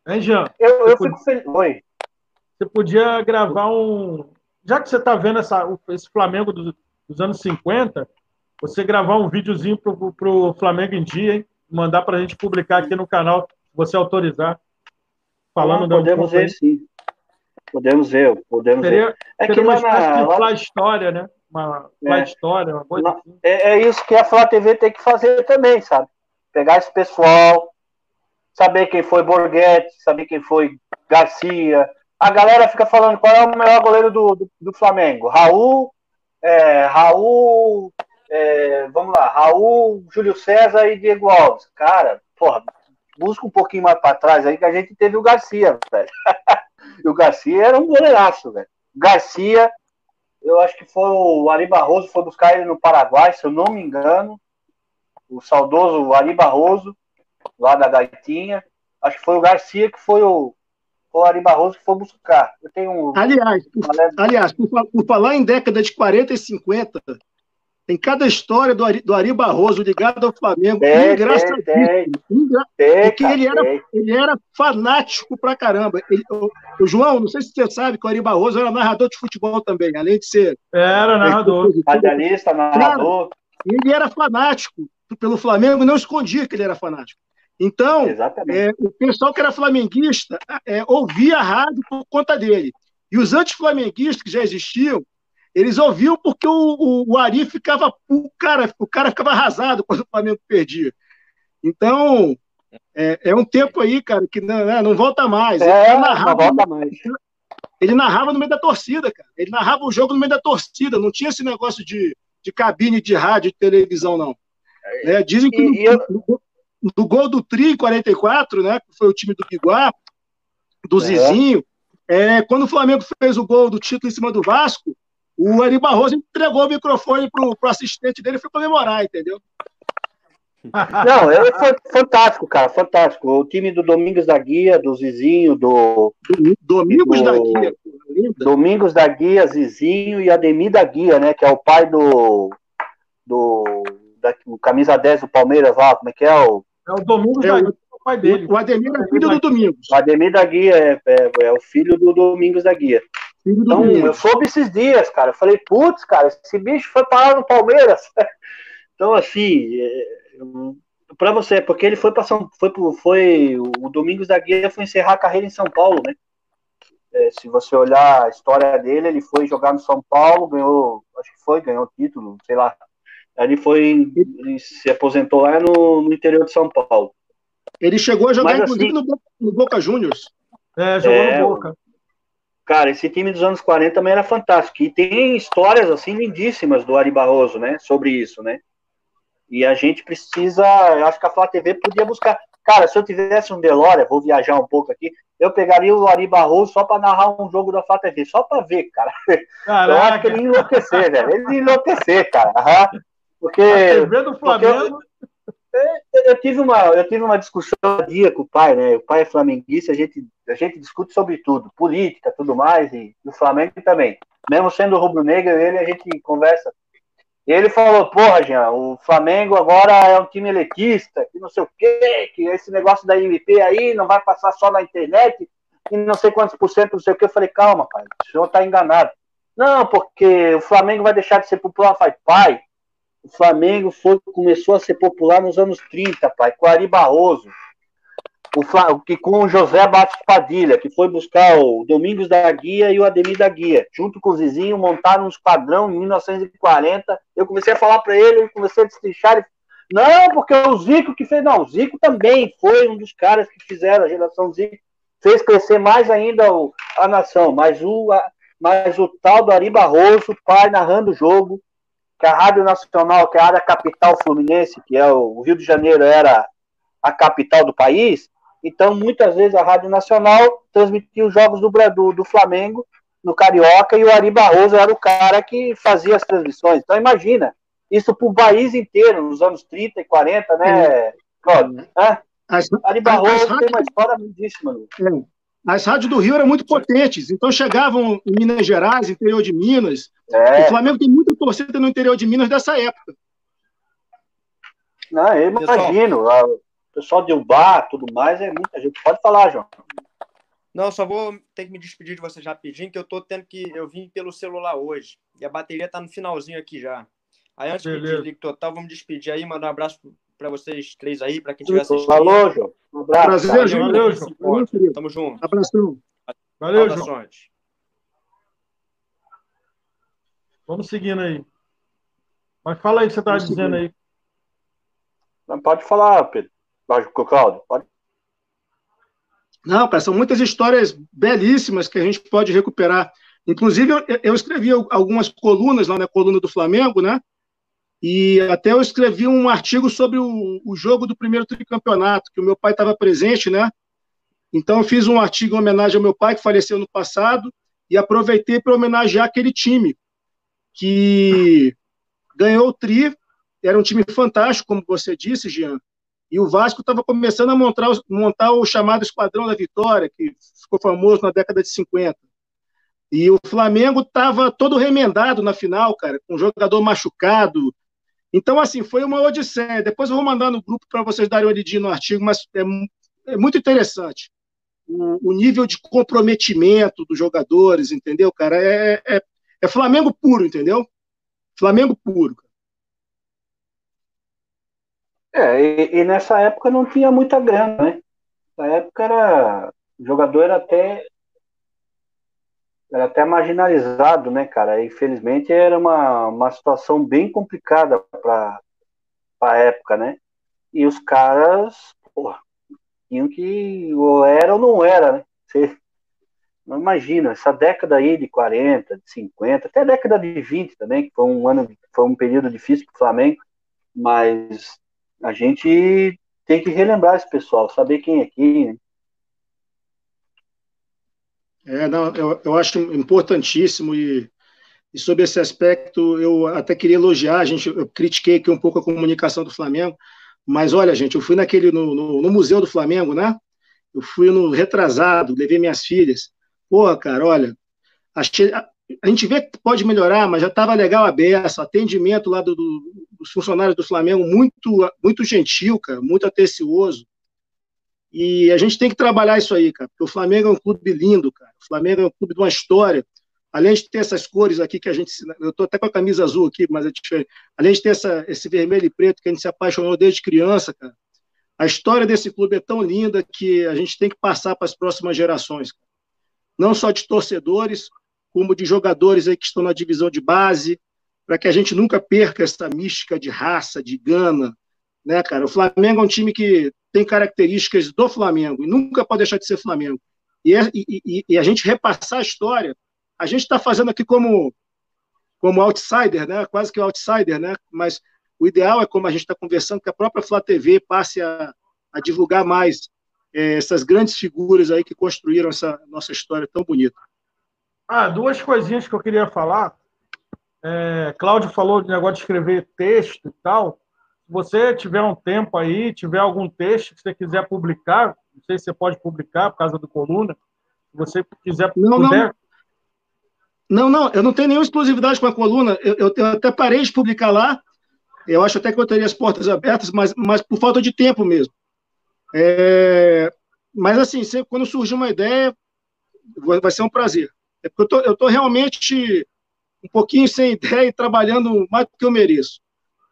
Speaker 1: Hein, Jean?
Speaker 4: Eu, eu fico feliz. Oi.
Speaker 1: Você podia gravar um. Já que você está vendo essa, esse Flamengo dos, dos, anos 50, você gravar um videozinho para o Flamengo em Dia, hein? Mandar para a gente publicar aqui no canal, se você autorizar. Falando
Speaker 4: Não, podemos ver, sim. Podemos ver, podemos
Speaker 1: seria,
Speaker 4: ver.
Speaker 1: É seria que uma espécie de lá... história, né? Uma é. história, uma coisa assim.
Speaker 4: É, é isso que a Flá TV tem que fazer também, sabe? Pegar esse pessoal, saber quem foi Borghetti, saber quem foi Garcia. A galera fica falando qual é o melhor goleiro do, do, do Flamengo. Raul, é, Raul, é, vamos lá, Raul, Júlio César e Diego Alves. Cara, porra, busca um pouquinho mais para trás aí que a gente teve o Garcia, velho. e o Garcia era um goleiraço, velho. Garcia, Eu acho que foi o Ari Barroso, foi buscar ele no Paraguai, se eu não me engano. O saudoso Ari Barroso, lá da Gaitinha. Acho que foi o Garcia que foi o, o Ari Barroso que foi buscar. Eu tenho um...
Speaker 2: Aliás, por, aliás por, por, falar em década de 40 e 50, tem cada história do Ari, do Ari Barroso ligado ao Flamengo.
Speaker 4: Tem, engraçadíssimo. Tem,
Speaker 2: tem, porque ele era, ele era fanático pra caramba. Ele, o, o, João, não sei se você sabe que o Ari Barroso era narrador de futebol também, além de ser.
Speaker 1: Era narrador.
Speaker 4: Radialista, narrador.
Speaker 2: ele era fanático pelo Flamengo, não escondia que ele era fanático. Então, é, o pessoal que era flamenguista é, ouvia a rádio por conta dele. E os anti-flamenguistas que já existiam, eles ouviam porque o, o, o, Ari ficava. O cara, o cara ficava arrasado quando o Flamengo perdia. Então, é, é um tempo aí, cara, que não, né, não volta mais.
Speaker 4: É, narrava, não volta mais.
Speaker 2: Ele narrava no meio da torcida, cara. Ele narrava o jogo no meio da torcida. Não tinha esse negócio de, de cabine de rádio, de televisão, não. É, dizem que e, no, no, gol do Tri 44, né, que foi o time do Biguá, do é. Zizinho, é, quando o Flamengo fez o gol do título em cima do Vasco, o Ari Barroso entregou o microfone pro, pro assistente dele e foi comemorar, entendeu?
Speaker 4: Não, ele foi fantástico, cara, fantástico. O time do Domingos da Guia, do Zizinho, do.
Speaker 2: Domingos do, da Guia.
Speaker 4: Domingos da Guia, Zizinho e Ademir da Guia, né? Que é o pai do. do da, o camisa 10 do Palmeiras lá, como é que é o.
Speaker 1: É o Domingos é, da Guia, é o pai dele.
Speaker 2: O Ademir é filho do Domingos.
Speaker 4: O Ademir da Guia é, é, é o filho do Domingos da Guia. Então, eu soube esses dias, cara. Eu falei, putz, cara, esse bicho foi parar no Palmeiras. então, assim, é, para você, porque ele foi para São, foi, foi o Domingos da Guia foi encerrar a carreira em São Paulo, né? É, se você olhar a história dele, ele foi jogar no São Paulo, ganhou, acho que foi, ganhou título, sei lá. Ele foi, ele se aposentou lá no, no interior de São Paulo.
Speaker 2: Ele chegou a jogar, Mas, inclusive, assim, no, no Boca Juniors.
Speaker 1: É, jogou é, no Boca.
Speaker 4: Cara, esse time dos anos 40 também era fantástico. E tem histórias, assim, lindíssimas do Ari Barroso, né? Sobre isso, né? E a gente precisa, eu acho que a Flá TV podia buscar. Cara, se eu tivesse um Delória, vou viajar um pouco aqui, eu pegaria o Ari Barroso só para narrar um jogo da Flá TV, só para ver, cara. Caraca. Eu acho que ele ia enlouquecer, velho. Ele ia enlouquecer, cara. Uhum. Porque. A TV do Flamengo. Porque eu, eu, tive uma, eu tive uma discussão dia com o pai, né? O pai é flamenguista, a gente, a gente discute sobre tudo, política, tudo mais, e, e o Flamengo também. Mesmo sendo rubro-negro, ele a gente conversa. E ele falou, porra, Jean, o Flamengo agora é um time elitista, que não sei o quê, que esse negócio da MP aí não vai passar só na internet, e não sei quantos por cento, não sei o que. Eu falei, calma, pai, o senhor tá enganado. Não, porque o Flamengo vai deixar de ser popular. Pai, pai, o Flamengo foi, começou a ser popular nos anos 30, pai, com o Ari Barroso. O, que com o José Bates Padilha, que foi buscar o Domingos da Guia e o Ademir da Guia, junto com o Zizinho, montaram um esquadrão em 1940. Eu comecei a falar para ele, ele comecei a destrinchar. Ele, não, porque o Zico que fez. Não, o Zico também foi um dos caras que fizeram a geração Zico, fez crescer mais ainda o, a nação. Mas o, a, mas o tal do Ari Barroso, pai narrando o jogo, que a Rádio Nacional, que é a área capital fluminense, que é o, Rio de Janeiro era a capital do país, então muitas vezes a Rádio Nacional transmitia os jogos do, do, do Flamengo no Carioca e o Ari Barroso era o cara que fazia as transmissões. Então imagina, isso para o país inteiro, nos anos 30 e 40, né, Claudio? É. Ari Barroso tem uma história lindíssima.
Speaker 2: É. As rádios do Rio eram muito potentes, então chegavam em Minas Gerais, interior de Minas. É. O Flamengo tem muita torcida no interior de Minas dessa época.
Speaker 4: Não, eu imagino. O pessoal de Ubá, tudo mais, é muita gente. Pode falar, João.
Speaker 3: Não, só vou ter que me despedir de vocês rapidinho, que eu tô tendo que. Eu vim pelo celular hoje. E a bateria tá no finalzinho aqui já. Aí antes Beleza. que desligue total, vamos despedir aí, mandar um abraço para vocês três aí, para quem estiver assistindo.
Speaker 4: Falou, João.
Speaker 2: Um abraço. Prazer, João.
Speaker 3: Valeu, João. Tamo junto.
Speaker 2: Abração.
Speaker 1: Valeu, João. Vamos seguindo aí. Mas fala aí o que você estava dizendo aí.
Speaker 4: Não, pode falar, Pedro. Claudio, pode.
Speaker 2: Não, cara, são muitas histórias belíssimas que a gente pode recuperar. Inclusive, eu, eu escrevi algumas colunas lá na coluna do Flamengo, né? E até eu escrevi um artigo sobre o, o jogo do primeiro tricampeonato, que o meu pai estava presente, né? Então eu fiz um artigo em homenagem ao meu pai, que faleceu no passado, e aproveitei para homenagear aquele time. Que ganhou o tri, era um time fantástico, como você disse, Jean, e o Vasco estava começando a montar, montar o chamado Esquadrão da Vitória, que ficou famoso na década de 50. E o Flamengo estava todo remendado na final, cara, com um jogador machucado. Então, assim, foi uma odisseia. Depois eu vou mandar no grupo para vocês darem uma olhadinha no artigo, mas é, é muito interessante. O, o, nível de comprometimento dos jogadores, entendeu, cara? É, é, é Flamengo puro, entendeu? Flamengo puro.
Speaker 4: É, e, e, nessa época não tinha muita grana, né? Na época era. O jogador era até. Era até marginalizado, né, cara? Infelizmente era uma, uma situação bem complicada para a época, né? E os caras, porra, tinham que. Ou era ou não era, né? imagina, essa década aí de 40, de 50, até a década de 20 também, que foi um ano, foi um período difícil para o Flamengo, mas a gente tem que relembrar esse pessoal, saber quem é quem. Né?
Speaker 2: É, não, eu, eu acho importantíssimo e, e sobre esse aspecto eu até queria elogiar, a gente, eu critiquei aqui um pouco a comunicação do Flamengo, mas olha, gente, eu fui naquele, no, no, no Museu do Flamengo, né? Eu fui no retrasado, levei minhas filhas. Pô, cara, olha, achei, a gente vê que pode melhorar, mas já estava legal a beça, atendimento lá do, do, dos funcionários do Flamengo muito, muito gentil, cara, muito atencioso. E a gente tem que trabalhar isso aí, cara, porque o Flamengo é um clube lindo, cara. O Flamengo é um clube de uma história. Além de ter essas cores aqui que a gente. Eu estou até com a camisa azul aqui, mas é diferente. Além de ter essa, esse vermelho e preto que a gente se apaixonou desde criança, cara. A história desse clube é tão linda que a gente tem que passar para as próximas gerações. Cara. Não só de torcedores, como de jogadores aí que estão na divisão de base, para que a gente nunca perca essa mística de raça, de gana, né, cara? O Flamengo é um time que tem características do Flamengo e nunca pode deixar de ser Flamengo. E, é, e, e a gente repassar a história, a gente está fazendo aqui como como outsider, né? Quase que outsider, né? Mas o ideal é como a gente está conversando que a própria Flá TV passe a, a divulgar mais essas grandes figuras aí que construíram essa nossa história tão bonita.
Speaker 1: Ah, duas coisinhas que eu queria falar. É, Cláudio falou de negócio de escrever texto e tal. Se você tiver um tempo aí, tiver algum texto que você quiser publicar, não sei se você pode publicar por causa do coluna. Se você quiser
Speaker 2: não, puder... não. Não, não, eu não tenho nenhuma exclusividade com a coluna. Eu, eu, eu, até parei de publicar lá. Eu acho até que eu teria as portas abertas, mas, mas por falta de tempo mesmo. É, mas assim, sempre, quando surgir uma ideia, vai ser um prazer. É porque eu tô, tô realmente um pouquinho sem ideia e trabalhando mais do que eu mereço.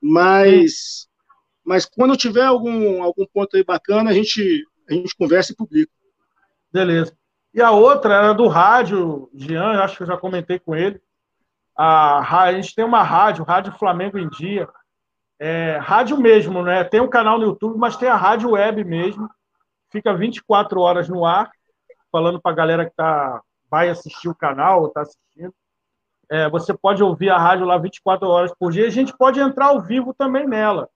Speaker 2: Mas, mas quando tiver algum, algum ponto aí bacana, a gente, a gente conversa e publica.
Speaker 1: Beleza. E a outra era do rádio, Jean, acho que eu já comentei com ele. A, a gente tem uma rádio, Rádio Flamengo em Dia. É, rádio mesmo, né? Tem um canal no YouTube, mas tem a rádio web mesmo. Fica 24 horas no ar, falando para a galera que está vai assistir o canal ou está assistindo. É, você pode ouvir a rádio lá 24 horas por dia. A gente pode entrar ao vivo também nela.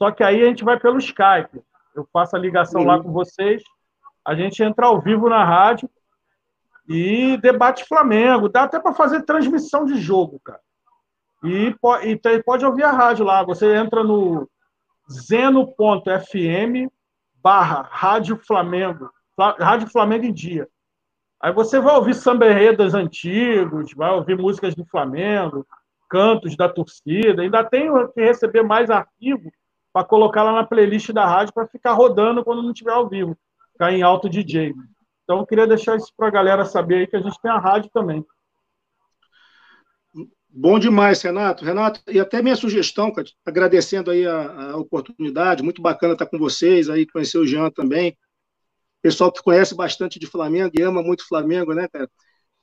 Speaker 1: Só que aí a gente vai pelo Skype. Eu faço a ligação lá com vocês. A gente entra ao vivo na rádio e debate Flamengo. Dá até para fazer transmissão de jogo, cara. E, e pode ouvir a rádio lá. Você entra no zeno.fm barra Rádio Flamengo. Rádio Flamengo em Dia. Aí você vai ouvir samba enredas antigos, vai ouvir músicas do Flamengo, cantos da torcida. Ainda tem que receber mais arquivo para colocar lá na playlist da rádio para ficar rodando quando não estiver ao vivo, ficar em alto DJ. Então eu queria deixar isso para a galera saber aí que a gente tem a rádio também.
Speaker 2: Bom demais, Renato. Renato, e até minha sugestão, agradecendo aí a, a oportunidade, muito bacana estar com vocês, aí conhecer o Jean também pessoal que conhece bastante de Flamengo e ama muito Flamengo, né, cara?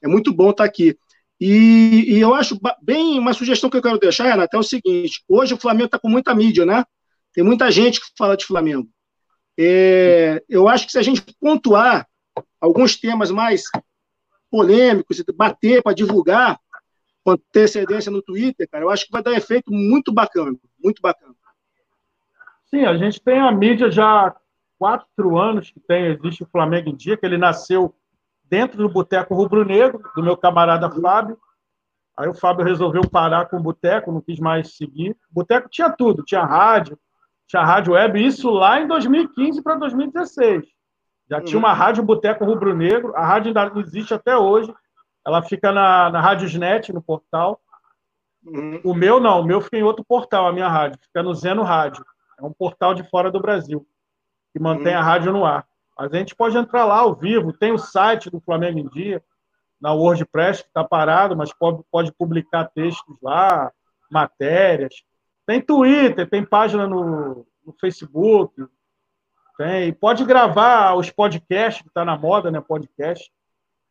Speaker 2: É muito bom estar aqui. E, e, eu acho bem uma sugestão que eu quero deixar, Renato, é o seguinte: hoje o Flamengo está com muita mídia, né? Tem muita gente que fala de Flamengo. É, eu acho que se a gente pontuar alguns temas mais polêmicos, bater para divulgar antecedência no Twitter, cara, eu acho que vai dar efeito muito bacana, muito bacana.
Speaker 1: Sim, a gente tem a mídia já quatro anos que tem, existe o Flamengo em Dia, que ele nasceu dentro do Boteco Rubro Negro, do meu camarada Flávio. Aí o Fábio resolveu parar com o Boteco, não quis mais seguir. Boteco tinha tudo, tinha rádio, tinha rádio web, isso lá em 2015 para 2016. Já uhum. tinha uma rádio Boteco Rubro Negro, a rádio ainda existe até hoje, ela fica na, na Rádiosnet, no portal. Uhum. O meu não, o meu fica em outro portal, a minha rádio, fica no Zeno Rádio. É um portal de fora do Brasil, que mantém uhum. a rádio no ar. Mas a gente pode entrar lá ao vivo, tem o site do Flamengo em Dia, na WordPress, que está parado, mas pode, pode publicar textos lá, matérias. Tem Twitter, tem página no, no Facebook, tem. Pode gravar os podcasts, que está na moda, né? Podcast.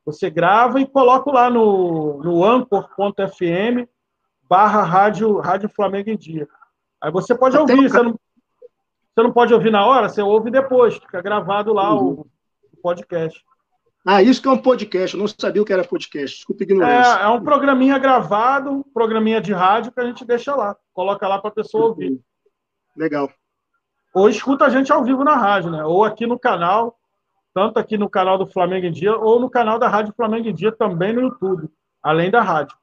Speaker 1: Você grava e coloca lá no, no anchor.fm barra rádio, rádio Flamengo em Dia. Aí você pode Até ouvir, você não, você não pode ouvir na hora, você ouve depois, fica gravado lá uhum. o, o podcast.
Speaker 2: Ah, isso que é um podcast. Eu não sabia o que era podcast. Desculpa ignorância.
Speaker 1: É, é um programinha gravado, um programinha de rádio que a gente deixa lá. Coloca lá para a pessoa ouvir.
Speaker 2: Legal.
Speaker 1: Ou escuta a gente ao vivo na rádio, né? Ou aqui no canal, tanto aqui no canal do Flamengo em Dia, ou no canal da Rádio Flamengo em Dia também no YouTube, além da rádio.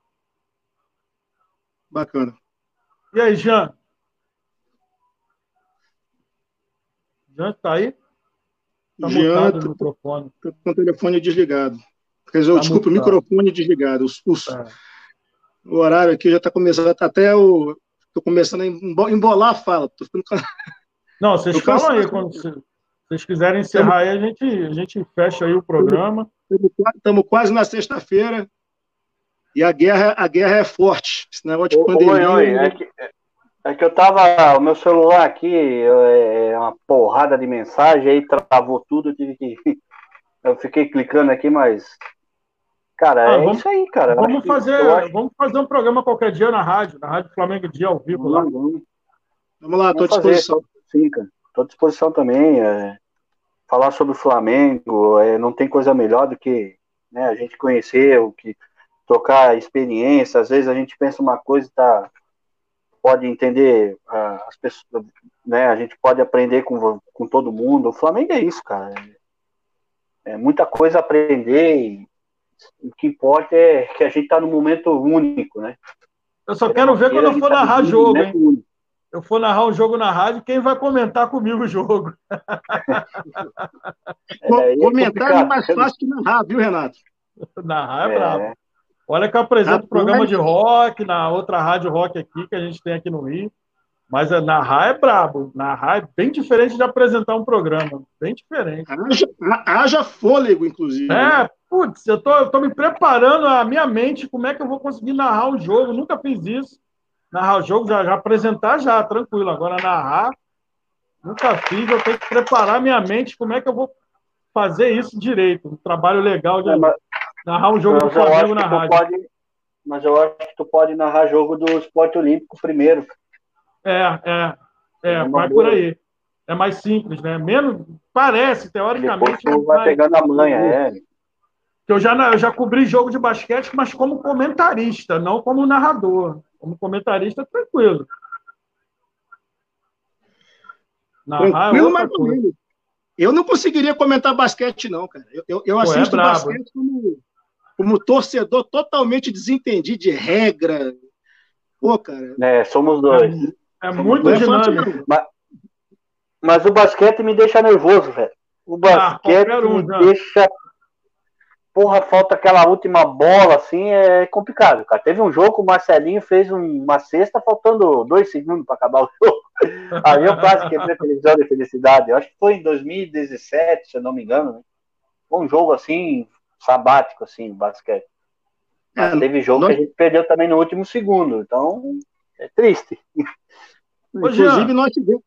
Speaker 2: Bacana.
Speaker 1: E aí, Jean? Jean, tá aí?
Speaker 2: Tá Jean, o microfone. Tô com o telefone desligado. Quer dizer, tá desculpa, o microfone desligado. Os, os, é. O horário aqui já está começando, tá até o. Estou começando a embolar a fala. Tô ficando...
Speaker 1: Não, vocês Tô falam aí, quando vocês quiserem encerrar aí, a gente, a gente fecha aí o programa.
Speaker 2: Estamos quase na sexta-feira e a guerra, a guerra é forte. Esse negócio de pandemia. Oi, oi,
Speaker 4: é que, é que eu tava. O meu celular aqui é, é uma porrada de mensagem, aí travou tudo, eu tive que. Eu fiquei clicando aqui, mas. Cara, ah, é vamos, isso aí, cara.
Speaker 1: Vamos fazer, acho... vamos fazer um programa qualquer dia na rádio, na Rádio Flamengo Dia ao vivo lá. Vamos,
Speaker 2: vamos lá, estou à disposição.
Speaker 4: Sim, cara. Estou à disposição também. É, falar sobre o Flamengo, é, não tem coisa melhor do que né, a gente conhecer, o que trocar experiência. Às vezes a gente pensa uma coisa e tá pode entender uh, as pessoas, né? A gente pode aprender com, com todo mundo. O Flamengo é isso, cara. É, é muita coisa a aprender. E, o que importa é que a gente está num momento único, né?
Speaker 1: Eu só quero ver quando eu for tá narrar jogo, hein? Eu for narrar um jogo na rádio, quem vai comentar comigo o jogo?
Speaker 2: É, é, comentar é mais fácil que narrar, viu, Renato?
Speaker 1: narrar é, é brabo. Olha que eu apresento o programa de rock na outra rádio rock aqui que a gente tem aqui no Rio. Mas é, narrar é brabo. Narrar é bem diferente de apresentar um programa. Bem diferente.
Speaker 2: Haja, haja fôlego, inclusive.
Speaker 1: É, putz, eu tô, eu tô me preparando a minha mente como é que eu vou conseguir narrar um jogo. Nunca fiz isso. Narrar o jogo, já, já apresentar já, tranquilo. Agora narrar, nunca fiz. Eu tenho que preparar minha mente como é que eu vou fazer isso direito. Um trabalho legal de. É, mas Narrar um jogo mas do Flamengo na rádio.
Speaker 4: Pode, mas eu acho que tu pode narrar jogo do esporte olímpico primeiro.
Speaker 1: É, é. É, é vai por aí. É mais simples, né? Menos, parece, teoricamente.
Speaker 4: Depois vai pegando a manha, é.
Speaker 1: Eu já, eu já cobri jogo de basquete, mas como comentarista, não como narrador. Como comentarista, tranquilo.
Speaker 2: Narrar tranquilo, é mas Eu não conseguiria comentar basquete, não, cara. Eu, eu, eu assisto Pô, é basquete como, como torcedor totalmente desentendido de regra. Pô, cara.
Speaker 4: É, somos dois.
Speaker 1: É, é muito dois. dinâmico.
Speaker 4: Mas, mas, o basquete me deixa nervoso, velho. O ah, basquete ah, um, me já. deixa. Porra, falta aquela última bola, assim, é complicado, cara. Teve um jogo que o Marcelinho fez uma cesta faltando dois segundos para acabar o jogo. Aí eu quase quebrei a televisão de felicidade. Eu acho que foi em 2017, se eu não me engano. Né? Foi um jogo assim, sabático, assim, basquete. Mas é, teve jogo nós... que a gente perdeu também no último segundo, então é triste.
Speaker 2: Inclusive, nós tivemos.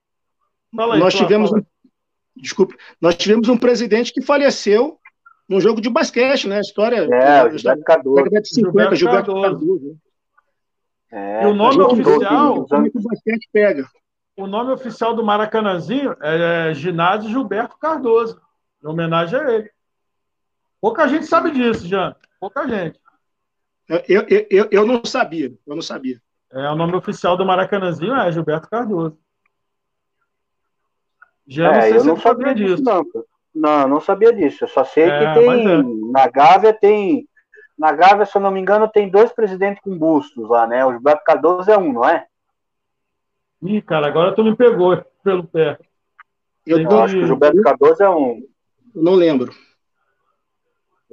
Speaker 2: Aí, nós tivemos um, desculpe, nós tivemos um presidente que faleceu num jogo de basquete, né? A história.
Speaker 4: É, o Gilberto Cardoso.
Speaker 2: Década de 50, Gilberto, Cardoso.
Speaker 1: É, e o nome oficial.
Speaker 2: É o basquete pega?
Speaker 1: O nome oficial do Maracanãzinho é Ginásio Gilberto Cardoso, em homenagem a ele. Pouca gente sabe disso, Jean. Pouca gente.
Speaker 2: Eu, eu, eu, eu não sabia. Eu não sabia.
Speaker 1: É, o nome oficial do Maracanãzinho é Gilberto Cardoso. Já é, não sei
Speaker 4: eu se não sabia, sabia disso. Não. Não, não sabia disso. Eu só sei é, que tem. É. Na Gávea tem na Gávea, se eu não me engano, tem dois presidentes com bustos lá, né? O Gilberto Cardoso é um, não é?
Speaker 1: Ih, cara, agora tu me pegou pelo pé.
Speaker 4: Eu, eu acho que o Gilberto Cardoso é um.
Speaker 2: Eu não lembro.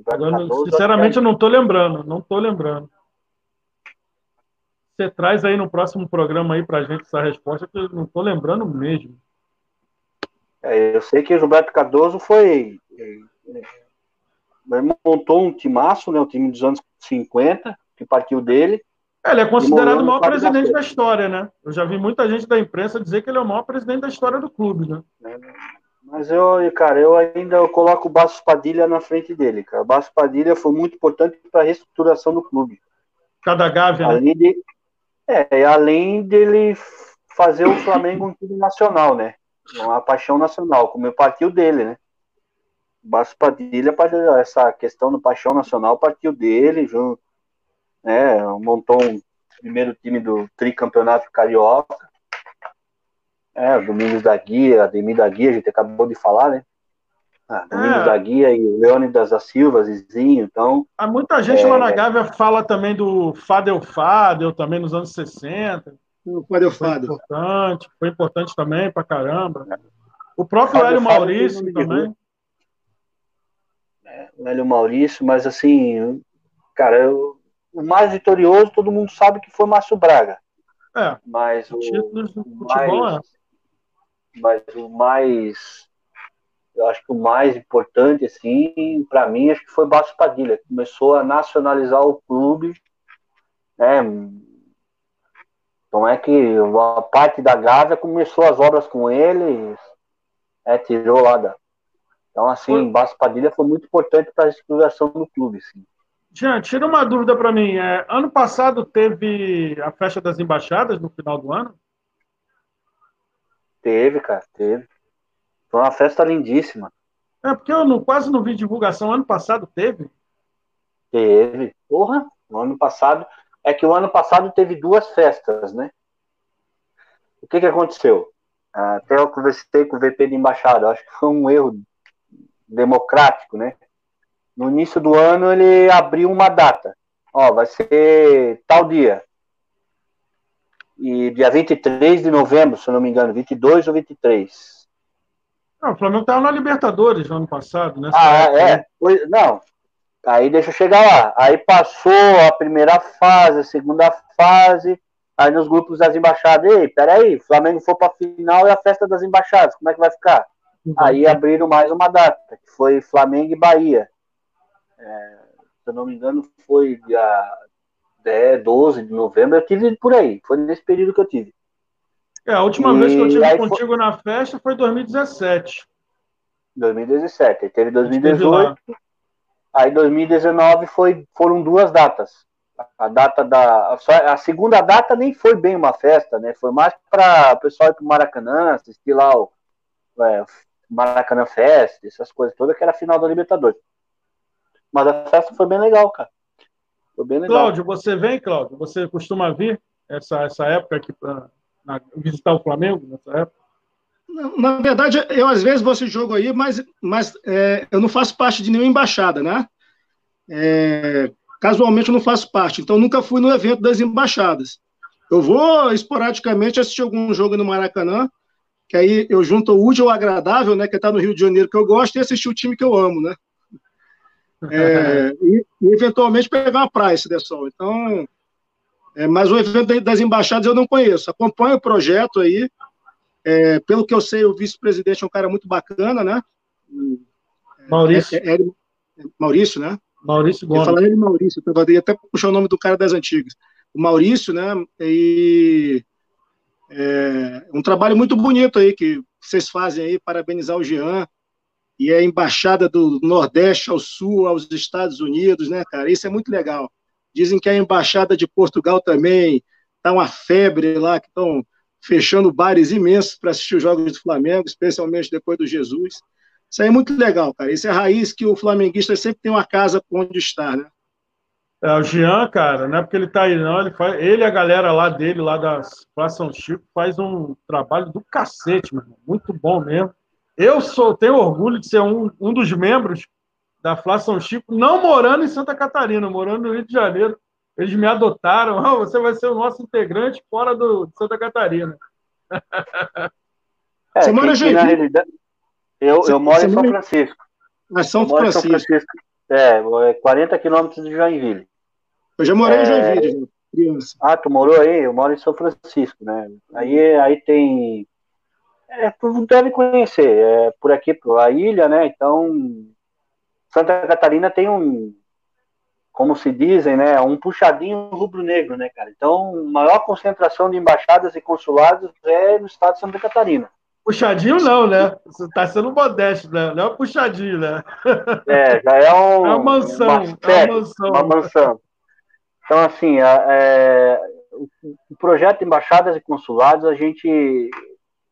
Speaker 1: Agora, sinceramente, é... eu não estou lembrando. Não estou lembrando. Você traz aí no próximo programa aí pra gente essa resposta, que eu não estou lembrando mesmo.
Speaker 4: É, eu sei que o Gilberto Cardoso foi. Ele montou um timaço, né? Um time dos anos 50, que partiu dele.
Speaker 1: É, ele é considerado o maior presidente da história, né? Eu já vi muita gente da imprensa dizer que ele é o maior presidente da história do clube, né? É,
Speaker 4: mas eu, cara, eu ainda eu coloco o Basso Padilha na frente dele, cara. O Basso Padilha foi muito importante para a reestruturação do clube.
Speaker 1: Cada Gávea,
Speaker 4: né? além
Speaker 1: né?
Speaker 4: De, é, além dele fazer o Flamengo um time nacional, né? Uma paixão nacional, como eu partiu dele, né? O Basso Padilha, essa questão do paixão nacional partiu dele, junto né? Montou um primeiro time do tricampeonato carioca. É, o Domingos da Guia, Ademir da Guia, a gente acabou de falar, né? Ah, Domingos é. da Guia e o Leônidas da Silva, Zizinho, então...
Speaker 1: Há muita gente é, lá na Gávea fala também do Fadel Fadel, também nos anos 60.
Speaker 2: O Fadel Fadel.
Speaker 1: Foi importante, foi importante também pra caramba. O próprio Hélio Maurício também.
Speaker 4: É, o Hélio Maurício, mas assim, cara, eu, o mais vitorioso, todo mundo sabe que foi Márcio Braga.
Speaker 1: É.
Speaker 4: Mas o, o mais, é. mas o mais, eu acho que o mais importante, assim, para mim, acho que foi Baixo Padilha. Começou a nacionalizar o clube, né? Então é que a parte da Gávea começou as obras com ele, é, tirou lá da. Então, assim, Baixo Padilha foi muito importante para a estruturação do clube, sim.
Speaker 1: Jean, tira uma dúvida para mim. É, ano passado teve a festa das embaixadas no final do ano?
Speaker 4: Teve, cara, teve. Foi uma festa lindíssima.
Speaker 1: É, porque eu não, quase não vi divulgação. Ano passado teve?
Speaker 4: Teve. Porra, no ano passado. É que o ano passado teve duas festas, né? O que que aconteceu? Até eu conversei com o VP de embaixada. Acho que foi um erro democrático, né? no início do ano ele abriu uma data. Ó, vai ser tal dia. E dia 23 de novembro, se não me engano, 22 ou 23.
Speaker 1: Não, o Flamengo estava na Libertadores no ano passado, né?
Speaker 4: Ah, é? Né? Não. Aí deixa eu chegar lá. Aí passou a primeira fase, a segunda fase. Aí nos grupos das embaixadas, ei, peraí, o Flamengo for para final e a festa das embaixadas, como é que vai ficar? Uhum. Aí abriram mais uma data, que foi Flamengo e Bahia. É, se eu não me engano, foi dia 10, 12 de novembro. Eu tive por aí. Foi nesse período que eu tive.
Speaker 1: É, a última e vez que eu tive contigo foi... na festa foi 2017.
Speaker 4: 2017. Aí teve 2018. Aí 2019 foi, foram duas datas. A data da. A segunda data nem foi bem uma festa, né? Foi mais para o pessoal ir para o Maracanã, assistir lá o é, Maracanã Fest, essas coisas todas, que era a final da Libertadores. Mas a festa foi bem legal, cara. Foi bem legal.
Speaker 1: Cláudio, você vem, Cláudio? Você costuma vir essa, essa época aqui para visitar o Flamengo nessa época?
Speaker 2: Na verdade, eu às vezes vou esse jogo aí, mas, mas é, eu não faço parte de nenhuma embaixada, né? É, casualmente eu não faço parte, então nunca fui no evento das embaixadas. Eu vou esporadicamente assistir algum jogo no Maracanã, que aí eu junto o útil ao agradável, né? Que está no Rio de Janeiro que eu gosto, e assistir o time que eu amo, né? é, e, e, eventualmente pegar uma praia se der sol. Então, é, mas o evento das embaixadas eu não conheço. Acompanho o projeto aí. É, pelo que eu sei, o vice-presidente é um cara muito bacana, né?
Speaker 1: Maurício.
Speaker 2: É, é, é Maurício, né?
Speaker 1: Maurício Gomes.
Speaker 2: Eu falei Maurício, eu até puxar o nome do cara das antigas. O Maurício, né? E é um trabalho muito bonito aí que vocês fazem aí, parabenizar o Jean, e a embaixada do Nordeste ao Sul, aos Estados Unidos, né, cara? Isso é muito legal. Dizem que a embaixada de Portugal também tá uma febre lá, que estão fechando bares imensos para assistir os jogos do Flamengo, especialmente depois do Jesus. Isso aí é muito legal, cara. Isso é a raiz que o flamenguista sempre tem uma casa onde estar, né?
Speaker 1: É, o Jean, cara, não é porque ele tá aí, não. Ele, faz, ele e a galera lá dele, lá da São Chico, faz um trabalho do cacete, mano. Muito bom mesmo. Eu sou, tenho orgulho de ser um, um dos membros da Flá São Chico, não morando em Santa Catarina, morando no Rio de Janeiro. Eles me adotaram. Oh, você vai ser o nosso integrante fora do, de Santa Catarina.
Speaker 4: É, você mora em Joinville? Eu, eu moro em São Francisco.
Speaker 2: Mas São Francisco. São Francisco.
Speaker 4: É, 40 é quilômetros de Joinville.
Speaker 2: Eu já morei é... em Joinville, criança.
Speaker 4: Ah, tu morou aí? Eu moro em São Francisco, né? Aí, aí tem. É, tu deve conhecer, é por aqui, a ilha, né? Então, Santa Catarina tem um, como se dizem, né, um puxadinho rubro-negro, né, cara? Então, maior concentração de embaixadas e consulados é no estado de Santa Catarina.
Speaker 1: Puxadinho não, né? Você está sendo modesto, né? Não é puxadinho, né?
Speaker 4: É, já é um.
Speaker 1: É uma mansão. Uma,
Speaker 4: é uma mansão. Uma mansão. Então, assim, é, o projeto de embaixadas e consulados, a gente.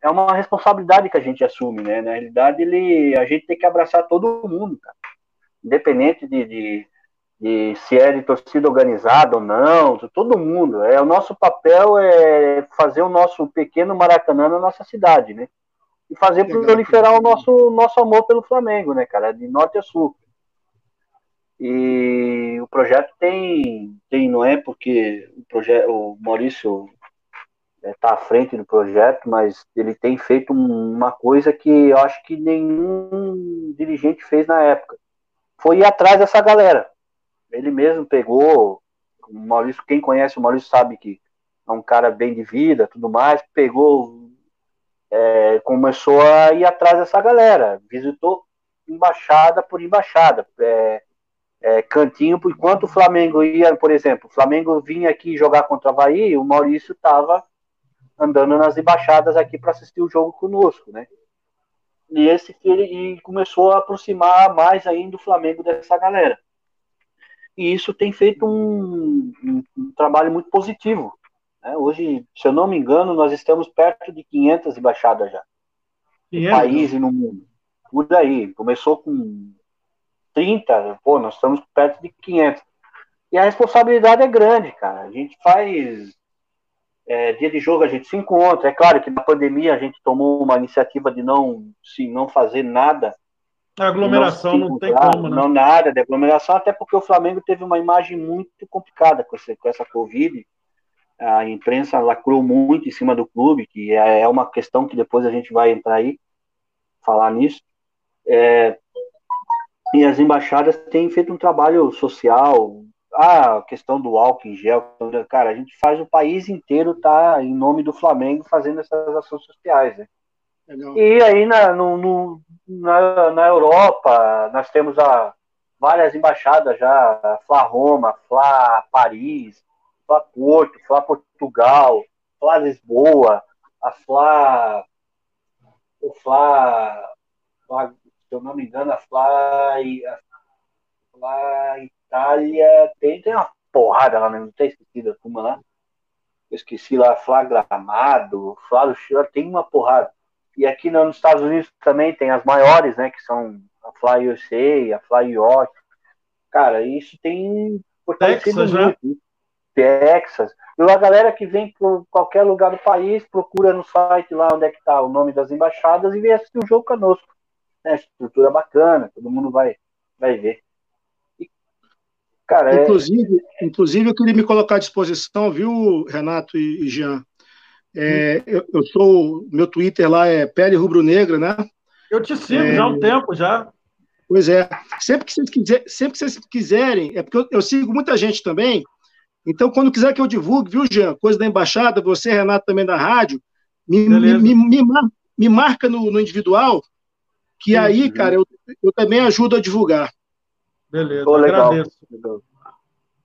Speaker 4: É uma responsabilidade que a gente assume, né? Na realidade, ele, a gente tem que abraçar todo mundo, cara. Independente de, de, de se é de torcida organizada ou não, todo mundo. É, o nosso papel é fazer o nosso pequeno Maracanã na nossa cidade, né? e fazer proliferar o nosso, nosso amor pelo Flamengo, né, cara, de norte a sul. E o projeto tem, tem não é porque o, projeto, o Maurício está é, à frente do projeto, mas ele tem feito uma coisa que eu acho que nenhum dirigente fez na época. Foi ir atrás dessa galera. Ele mesmo pegou, o Maurício, quem conhece o Maurício sabe que é um cara bem de vida, tudo mais, pegou é, começou a ir atrás dessa galera, visitou embaixada por embaixada, é, é, cantinho, enquanto o Flamengo ia, por exemplo, o Flamengo vinha aqui jogar contra o Havaí, o Maurício estava andando nas embaixadas aqui para assistir o jogo conosco, né? E esse e começou a aproximar mais ainda o Flamengo dessa galera. E isso tem feito um, um, um trabalho muito positivo, né? Hoje, se eu não me engano, nós estamos perto de 500 embaixadas já. 500? No país e no mundo. Por aí. Começou com 30, pô, nós estamos perto de 500. E a responsabilidade é grande, cara. A gente faz. É, dia de jogo a gente se encontra. É claro que na pandemia a gente tomou uma iniciativa de não, se não fazer nada.
Speaker 1: A aglomeração não, não tem como, né?
Speaker 4: Não nada de aglomeração, até porque o Flamengo teve uma imagem muito complicada com, esse, com essa Covid a imprensa lacrou muito em cima do clube, que é, é uma questão que depois a gente vai entrar aí, falar nisso. É, e as embaixadas têm feito um trabalho social. Ah, a questão do álcool em gel, cara, a gente faz o país inteiro tá em nome do Flamengo fazendo essas ações sociais, né? E aí na, no, no, na, na Europa nós temos a, várias embaixadas já, Fla Roma, Fla Paris, Flá Porto, Flá Portugal, Flá Lisboa, a Flá. O Flá, Flá, se eu não me engano, a Flá. A Flá Itália. Tem, tem uma porrada lá, né? não tem esquecido a turma lá. Eu esqueci lá, Flá Gramado, Flá do Chile, tem uma porrada. E aqui nos Estados Unidos também tem as maiores, né? Que são a Fly USA, a Fly York. Cara, isso tem
Speaker 1: Texas, muito. Né?
Speaker 4: Texas. E a galera que vem por qualquer lugar do país procura no site lá onde é que está o nome das embaixadas e vem assistir o jogo conosco. É, estrutura bacana, todo mundo vai, vai ver.
Speaker 2: E, cara, é inclusive, é... inclusive, eu queria me colocar à disposição, viu, Renato e, e Jean? É, eu, eu, sou, meu Twitter lá é Pele Rubro Negra, né?
Speaker 1: Eu te sigo é, já há um tempo já.
Speaker 2: Pois é. Sempre que vocês, quiser, sempre que vocês quiserem, é porque eu, eu sigo muita gente também então, quando quiser que eu divulgue, viu, Jean? Coisa da embaixada, você, Renato, também da rádio, me, me, me, me, me marca no, no, individual, que Sim, aí, cara, eu, eu também ajudo a divulgar.
Speaker 1: Beleza, Pô, legal. agradeço.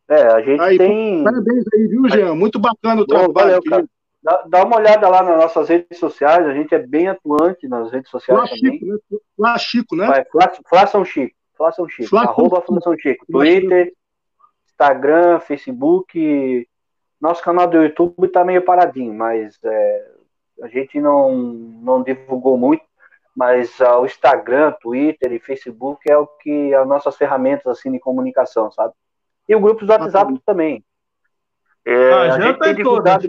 Speaker 4: É, a gente aí, tem.
Speaker 2: Parabéns aí, viu, Jean? Muito bacana o trabalho.
Speaker 4: Valeu, cara. Dá, dá, uma olhada lá nas nossas redes sociais, a gente é bem atuante nas redes sociais Flá também. Chico, né?
Speaker 2: Flá Chico, né?
Speaker 4: Vai, Flá, Flá São Chico. Flá São Chico. Flá arroba Flá São Chico. Twitter, Instagram, Facebook. Nosso canal do YouTube está meio paradinho, mas é, a gente não, não divulgou muito. Mas uh, o Instagram, Twitter e Facebook é o que as nossas ferramentas assim de comunicação, sabe? E o grupo do WhatsApp ah, também.
Speaker 1: É, ah, a gente tem divulgado...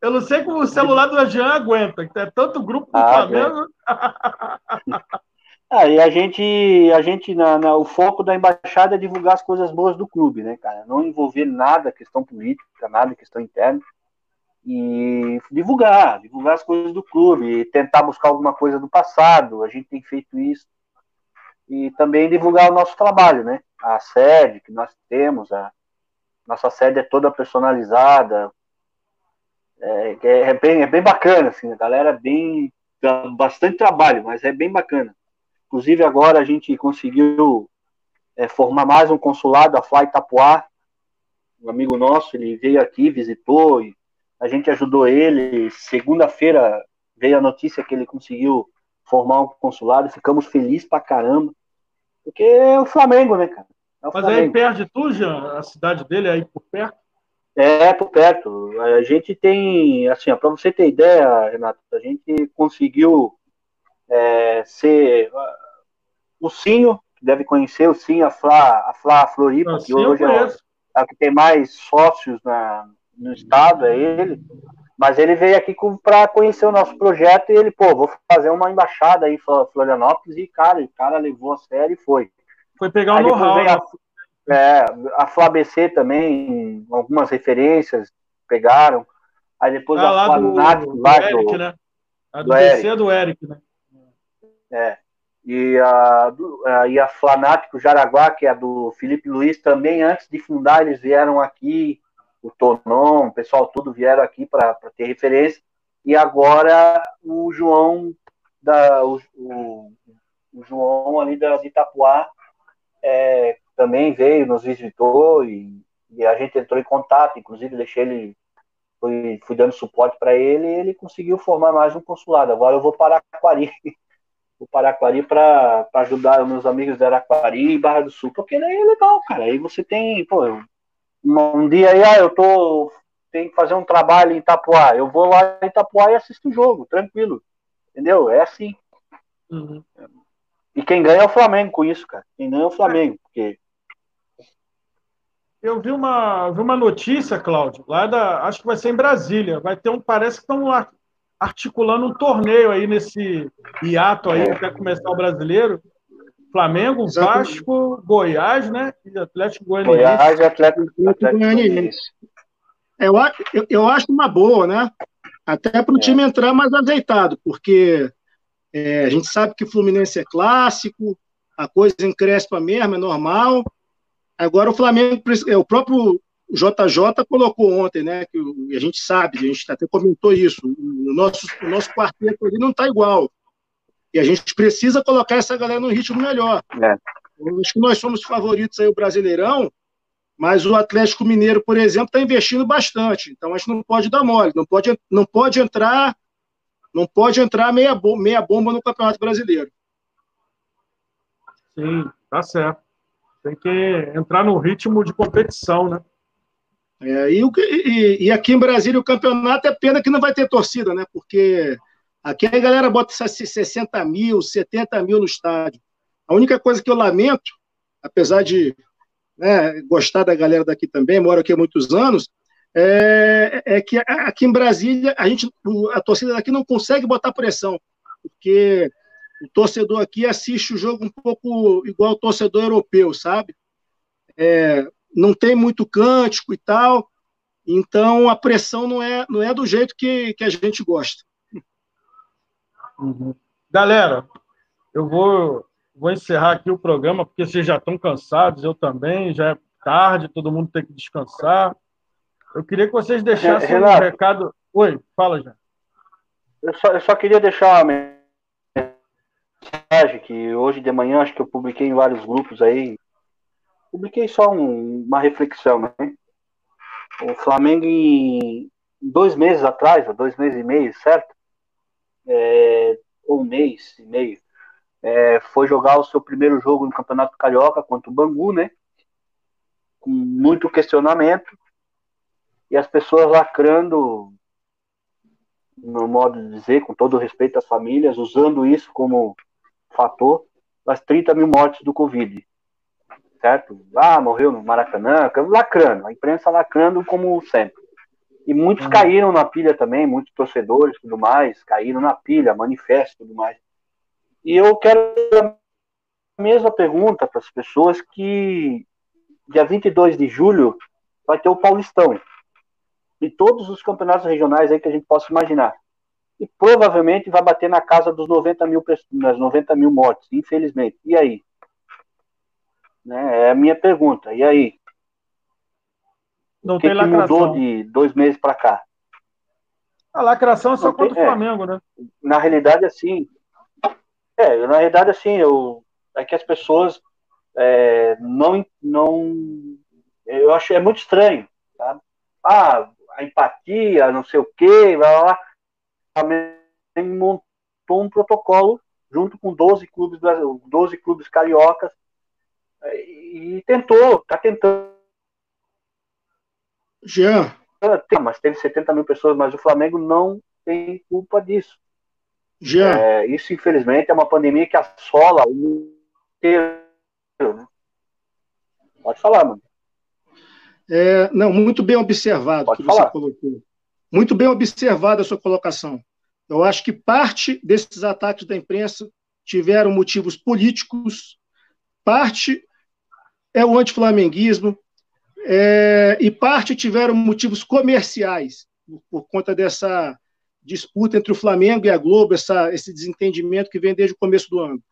Speaker 1: eu não sei como o celular do Jean aguenta, que é tanto grupo do ah, Flamengo.
Speaker 4: Ah, e a gente, a gente na, na, o foco da embaixada é divulgar as coisas boas do clube, né, cara? Não envolver nada, questão política, nada, questão interna. E divulgar, divulgar as coisas do clube, tentar buscar alguma coisa do passado, a gente tem feito isso. E também divulgar o nosso trabalho, né? A sede que nós temos, a nossa sede é toda personalizada, é, é, é, bem, é bem bacana, assim, a galera bem. bastante trabalho, mas é bem bacana. Inclusive, agora a gente conseguiu é, formar mais um consulado, a Fly Itapuá, um amigo nosso, ele veio aqui, visitou, e a gente ajudou ele. Segunda-feira veio a notícia que ele conseguiu formar um consulado, ficamos felizes pra caramba, porque é o Flamengo, né, cara? É
Speaker 1: Mas Flamengo. aí perto de tu, Jean? A cidade dele é aí por perto?
Speaker 4: É, por perto. A gente tem, assim, para você ter ideia, Renato, a gente conseguiu é, ser o Sinho, que deve conhecer o Sinho, a Flá, a Flá Floripa, que hoje é, é, a que tem mais sócios na, no estado, é ele. Mas ele veio aqui para conhecer o nosso projeto e ele, pô, vou fazer uma embaixada aí em Florianópolis e, cara, o cara levou a sério e foi.
Speaker 1: Foi pegar o know-how.
Speaker 4: É, a FlaBC também, algumas referências pegaram. Aí depois
Speaker 1: ah, a lá do, lá do, Eric, né? A do, do BC é do Eric, né?
Speaker 4: É. E a, a, e a Flanático Jaraguá, que é a do Felipe Luiz, também antes de fundar, eles vieram aqui, o Tonon, o pessoal tudo vieram aqui para ter referência. E agora o João da o, o, o João ali da, de Itapuá é, também veio, nos visitou e, e, a gente entrou em contato, inclusive deixei ele, fui, fui dando suporte para ele e ele conseguiu formar mais um consulado. Agora eu vou para Araquari, vou para Araquari para ajudar os meus amigos de Araquari e Barra do Sul, porque daí é legal, cara. Aí você tem, pô, um dia aí, ah, eu tô, tem que fazer um trabalho em Itapuá, eu vou lá em Itapuá e assisto o jogo, tranquilo, entendeu? É assim. Uhum. E quem ganha é o Flamengo com isso, cara. Quem ganha é o Flamengo, porque.
Speaker 1: Eu vi uma, vi uma notícia, Cláudio, lá da. Acho que vai ser em Brasília. Vai ter um. Parece que estão articulando um torneio aí nesse hiato aí, é. até começar o brasileiro. Flamengo, Vasco, Goiás, né? E Atlético Goianiense.
Speaker 4: Goiás e Atlético, Atlético Goianiense.
Speaker 2: Eu, eu, eu acho uma boa, né? Até para o é. time entrar mais azeitado, porque é, a gente sabe que o Fluminense é clássico, a coisa encrespa mesmo, é normal. Agora o Flamengo, é, o próprio JJ colocou ontem, né? Que a gente sabe, a gente até comentou isso. O nosso, o nosso quarteto ali não está igual. E a gente precisa colocar essa galera no ritmo melhor. É. acho que nós somos favoritos aí o Brasileirão, mas o Atlético Mineiro, por exemplo, está investindo bastante. Então a gente não pode dar mole, não pode, não pode entrar não pode entrar meia, bomba, meia bomba no Campeonato Brasileiro.
Speaker 1: Sim, tá certo. Tem que entrar no ritmo de competição, né?
Speaker 2: É, e, e, e, aqui em Brasília o campeonato é pena que não vai ter torcida, né? Porque aqui a galera bota 60 mil, 70 mil no estádio. A única coisa que eu lamento, apesar de né, gostar da galera daqui também, moro aqui há muitos anos, é, é, que aqui em Brasília a gente, a torcida daqui não consegue botar pressão, porque o torcedor aqui assiste o jogo um pouco igual o torcedor europeu, sabe? É, não tem muito cântico e tal, então a pressão não é, não é do jeito que, que a gente gosta.
Speaker 1: Uhum. Galera, eu vou, vou encerrar aqui o programa, porque vocês já estão cansados, eu também, já é tarde, todo mundo tem que descansar. Eu queria que vocês deixassem Renato, um recado. Oi, fala já.
Speaker 4: Eu só, eu só queria deixar uma mensagem que hoje de manhã acho que eu publiquei em vários grupos aí. Publiquei só um, uma reflexão, né? O Flamengo em dois meses atrás, ou dois meses e meio, certo? É, ou um mês e meio, é, foi jogar o seu primeiro jogo no Campeonato Carioca contra o Bangu, né? Com muito questionamento e as pessoas lacrando, no modo de dizer, com todo respeito às famílias, usando isso como fator das 30 mil mortes do Covid. Certo? Ah, morreu no Maracanã, lacrando, a imprensa lacrando como sempre. E muitos uhum. caíram na pilha também, muitos torcedores tudo mais, caíram na pilha, manifesto tudo mais. E eu quero mesma pergunta para as pessoas que dia 22 de julho vai ter o Paulistão. E todos os campeonatos regionais aí que a gente possa imaginar. E provavelmente vai bater na casa dos 90 mil, nas 90 mil mortes, infelizmente. E aí? Né? É a minha pergunta. E aí? Não o que, que mudou de dois meses para cá?
Speaker 1: A lacração é só contra o é. Flamengo, né?
Speaker 4: Na realidade, assim. É, na realidade, assim, eu, é que as pessoas é, não, não. Eu acho é muito estranho. Tá? Ah, a empatia, não sei o quê, blá, blá, blá. Montou um protocolo junto com 12 clubes, 12 clubes cariocas é, e tentou, está tentando.
Speaker 2: Jean.
Speaker 4: Mas teve 70 mil pessoas, mas o Flamengo não tem culpa disso.
Speaker 2: Jean.
Speaker 4: É, isso, infelizmente, é uma pandemia que assola o mundo inteiro. Né? Pode falar, mano.
Speaker 2: É, não, muito bem observado Pode que falar. você colocou. Muito bem observada a sua colocação. Eu acho que parte desses ataques da imprensa tiveram motivos políticos, parte é o antiflamenguismo, é, e parte tiveram motivos comerciais, por, conta dessa disputa entre o Flamengo e a Globo, essa, esse desentendimento que vem desde o começo do ano.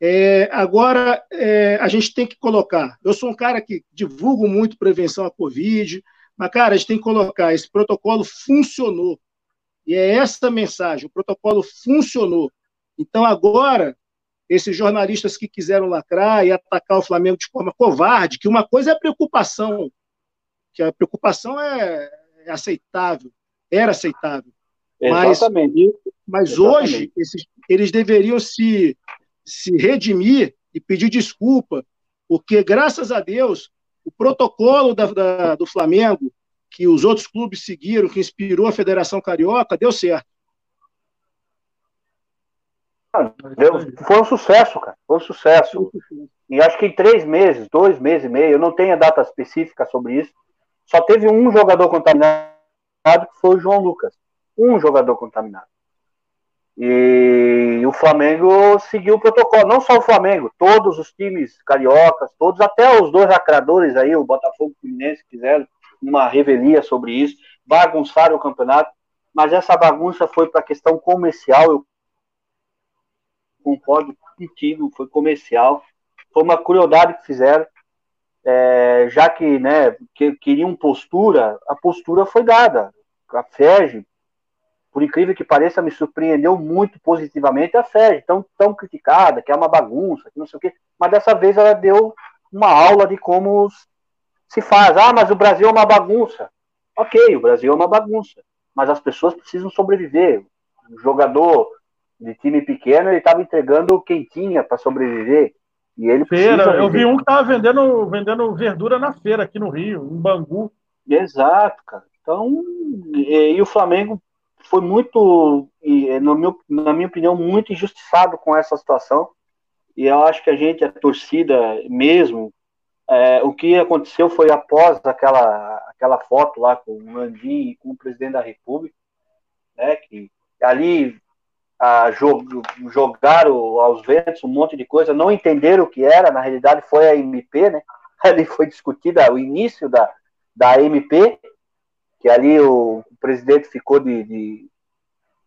Speaker 2: É, agora, é, a gente tem que colocar. Eu sou um cara que divulgo muito prevenção à Covid, mas, cara, a gente tem que colocar: esse protocolo funcionou. E é essa mensagem: o protocolo funcionou. Então, agora, esses jornalistas que quiseram lacrar e atacar o Flamengo de forma covarde, que uma coisa é a preocupação, que a preocupação é, é aceitável, era aceitável.
Speaker 4: Exatamente.
Speaker 2: Mas, mas Exatamente. hoje, esses, eles deveriam se se redimir e pedir desculpa, porque, graças a Deus, o protocolo da, da, do Flamengo, que os outros clubes seguiram, que inspirou a Federação Carioca, deu certo.
Speaker 4: Deu, foi um sucesso, cara. Foi um sucesso. E acho que em três meses, dois meses e meio, eu não tenho a data específica sobre isso. Só teve um jogador contaminado, que foi o João Lucas. Um jogador contaminado. E o Flamengo seguiu o protocolo, não só o Flamengo, todos os times cariocas, todos, até os dois lacradores aí, o Botafogo e o Fluminense, fizeram uma revelia sobre isso, bagunçaram o campeonato, mas essa bagunça foi para a questão comercial, eu concordo contigo, foi comercial, foi uma crueldade que fizeram, é, já que, né, que, queriam postura, a postura foi dada, a FERJ por incrível que pareça, me surpreendeu muito positivamente a Sérgio, tão, tão criticada, que é uma bagunça, que não sei o quê, mas dessa vez ela deu uma aula de como se faz. Ah, mas o Brasil é uma bagunça. Ok, o Brasil é uma bagunça, mas as pessoas precisam sobreviver. O jogador de time pequeno, ele estava entregando quem tinha para sobreviver. E ele
Speaker 1: feira, eu vi um que estava vendendo, vendendo verdura na feira aqui no Rio, em Bangu.
Speaker 4: Exato, cara. Então, e, e o Flamengo foi muito, no meu, na minha opinião, muito injustiçado com essa situação. E eu acho que a gente, a torcida mesmo, é, o que aconteceu foi após aquela, aquela foto lá com o Landim e com o presidente da República, né, que ali a, jog, jogaram aos ventos um monte de coisa, não entenderam o que era, na realidade foi a MP, né? Ali foi discutida o início da, da MP, que ali o, o presidente ficou de, de,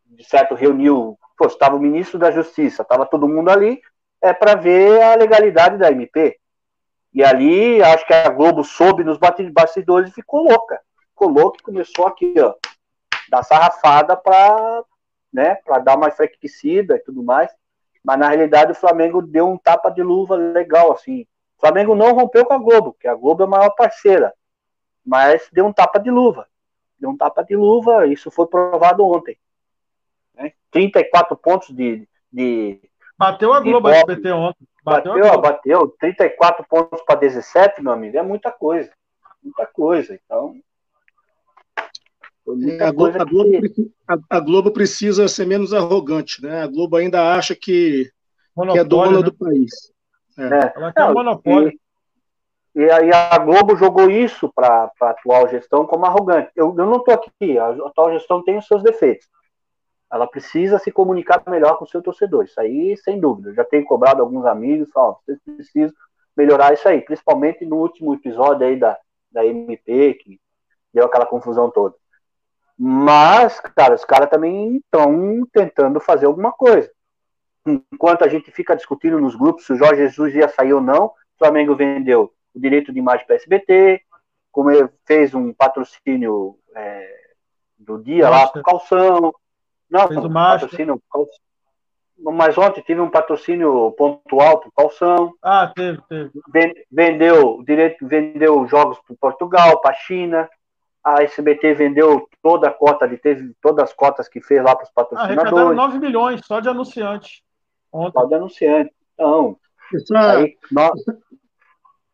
Speaker 4: de, certo reuniu, estava o ministro da Justiça, estava todo mundo ali, é para ver a legalidade da MP. E ali, acho que a Globo soube nos bastidores e ficou louca. Ficou louca e começou aqui, ó, dar sarrafada para né, para dar uma enfraquecida e tudo mais. Mas na realidade o Flamengo deu um tapa de luva legal, assim. O Flamengo não rompeu com a Globo, que a Globo é a maior parceira, mas deu um tapa de luva deu um tapa de luva, isso foi provado ontem. Né? 34 pontos de. de
Speaker 1: bateu a Globo SBT ontem.
Speaker 4: Bateu, bateu, bateu 34 pontos para 17, meu amigo, é muita coisa. Muita coisa. Então.
Speaker 2: É, a, Globo, a, Globo, a, a, Globo, precisa ser menos arrogante, né? A Globo ainda acha que, que é dona né? do país.
Speaker 4: É. É. Ela quer monopólio. E, e aí a Globo jogou isso para a atual gestão como arrogante. Eu, eu não estou aqui, a atual gestão tem os seus defeitos. Ela precisa se comunicar melhor com o seu torcedor. Isso aí, sem dúvida. Eu já tenho cobrado alguns amigos, ó, vocês precisam melhorar isso aí, principalmente no último episódio aí da, da MP, que deu aquela confusão toda. Mas, cara, os caras também estão tentando fazer alguma coisa. Enquanto a gente fica discutindo nos grupos se o Jorge Jesus ia sair ou não, o Flamengo vendeu o direito de imagem para SBT, como ele fez um patrocínio é, do dia Nossa. lá para calção. Não, fez o patrocínio. Mas ontem tive um patrocínio pontual para calção.
Speaker 1: Ah, teve, teve.
Speaker 4: Vendeu direito, vendeu jogos para Portugal, para a China a SBT vendeu toda a cota de teve todas as cotas que fez lá para os patrocinadores. Ah,
Speaker 1: 9 milhões só de anunciante.
Speaker 4: Ontem. Só de anunciante. Então,
Speaker 2: essa, aí, nós...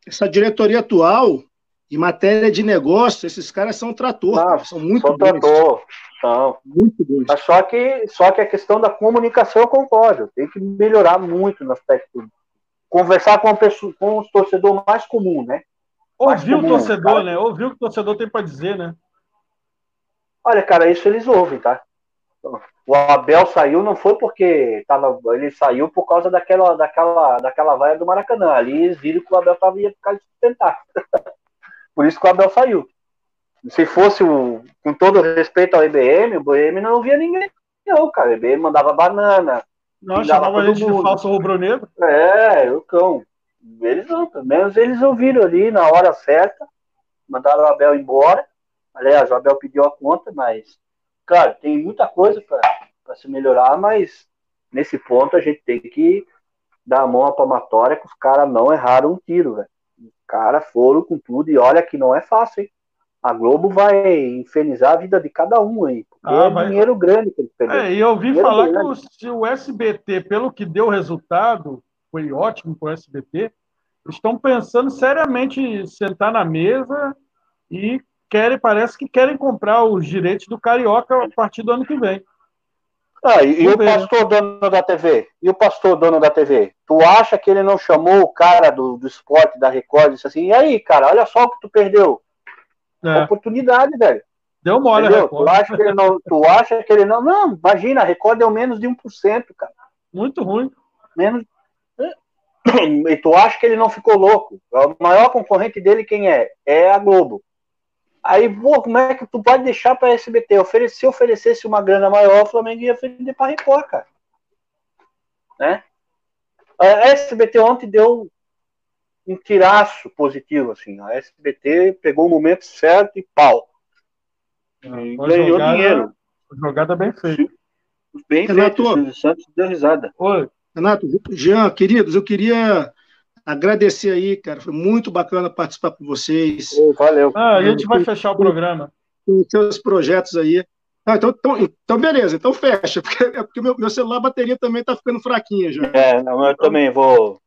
Speaker 2: essa diretoria atual, em matéria de negócio, esses caras são trator, Não, são muito são bons. Trator,
Speaker 4: são. Muito bons. Mas só que, só que a questão da comunicação eu concordo. Tem que melhorar muito no aspecto. Conversar com, pessoa, com os torcedores mais comum, né?
Speaker 1: Ouvir o torcedor, cara. né? Ouvir o que o torcedor tem para dizer, né?
Speaker 4: Olha, cara, isso eles ouvem, tá? O Abel saiu não foi porque tava, ele saiu por causa daquela, daquela, daquela vaia do Maracanã. Ali eles viram que o Abel tava, ia ficar de sustentar. por isso que o Abel saiu. Se fosse o, com todo respeito ao IBM, o IBM não via ninguém, não, cara. O IBM mandava banana.
Speaker 1: Não, chamava a gente mundo. de falso rubro-negro.
Speaker 4: É, o cão. Eles não, pelo menos eles ouviram ali na hora certa, mandaram o Abel embora. Aliás, o Abel pediu a conta, mas, claro, tem muita coisa para se melhorar, mas nesse ponto a gente tem que dar a mão à palmatória que os caras não erraram um tiro, velho. Os caras foram com tudo e olha que não é fácil, hein? A Globo vai infernizar a vida de cada um aí. Ah, é vai... dinheiro grande que eles
Speaker 1: perderam. É, e eu ouvi dinheiro falar grande. que o, o SBT, pelo que deu resultado, foi ótimo para o SBT, estão pensando seriamente em sentar na mesa e querem, parece que querem comprar os direitos do Carioca a partir do ano que vem.
Speaker 4: Ah, e, e o pastor né? dono da TV? E o pastor dono da TV? Tu acha que ele não chamou o cara do, do esporte, da Record, e disse assim, e aí, cara, olha só o que tu perdeu. É. Oportunidade, velho.
Speaker 1: Deu mole
Speaker 4: Entendeu? Tu acha, que ele não, tu acha que ele não... Não, imagina, a Record deu menos de 1%, cara.
Speaker 1: Muito ruim.
Speaker 4: Menos, e tu acha que ele não ficou louco? O maior concorrente dele quem é? É a Globo. Aí, pô, como é que tu pode deixar para SBT? Oferecer, se oferecesse uma grana maior, o Flamengo ia vender para Record, cara. Né? A SBT ontem deu um tiraço positivo, assim. A SBT pegou o momento certo e pau.
Speaker 1: E ganhou jogada, dinheiro. Jogada bem feita.
Speaker 4: Bem feita. O Santos deu risada.
Speaker 2: Oi. Renato, Jean, queridos, eu queria agradecer aí, cara. Foi muito bacana participar com vocês.
Speaker 4: Valeu.
Speaker 1: Ah, a gente vai fechar o programa.
Speaker 2: Com seus projetos aí. Ah, então, então, então, beleza, então fecha, porque, é porque meu, meu celular, a bateria também tá ficando fraquinha já.
Speaker 4: É, não, eu também vou,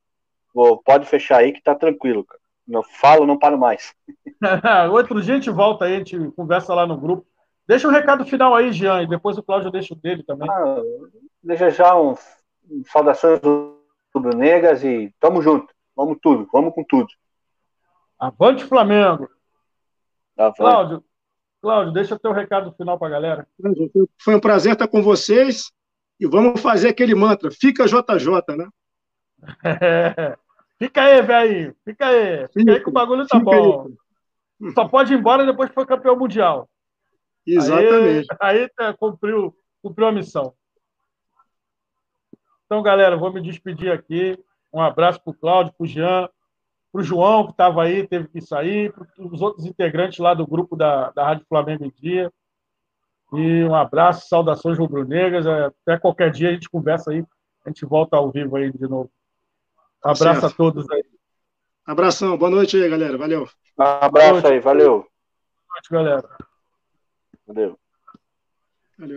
Speaker 4: vou. Pode fechar aí que tá tranquilo, cara. Não falo, não paro mais.
Speaker 1: Outro dia a gente volta aí, a gente conversa lá no grupo. Deixa um recado final aí, Jean, e depois o Cláudio deixa o dele também. Ah,
Speaker 4: deixa já um saudações rubro-negras e tamo junto. Vamos tudo, vamos com tudo.
Speaker 1: Avante Flamengo. Avante. Cláudio, Cláudio, deixa teu recado final para a galera.
Speaker 2: Foi um prazer estar com vocês e vamos fazer aquele mantra. Fica JJ, né?
Speaker 1: É. Fica aí, velho. Fica aí. Fica, aí que o bagulho tá bom. Aí. Só pode ir embora depois que for campeão mundial.
Speaker 2: Exatamente.
Speaker 1: Aí, aí é, cumpriu, cumpriu a missão. Então, galera, vou me despedir aqui. Um abraço para o Cláudio, para o Jean, para o João, que estava aí, teve que sair, para os outros integrantes lá do grupo da, da Rádio Flamengo em Dia. E um abraço, saudações rubro-negras. Até qualquer dia a gente conversa aí, a gente volta ao vivo aí de novo. Abraço certo. a todos aí.
Speaker 2: Abração, boa noite aí, galera. Valeu.
Speaker 4: Abraço aí, valeu.
Speaker 1: Boa noite, galera.
Speaker 4: Valeu.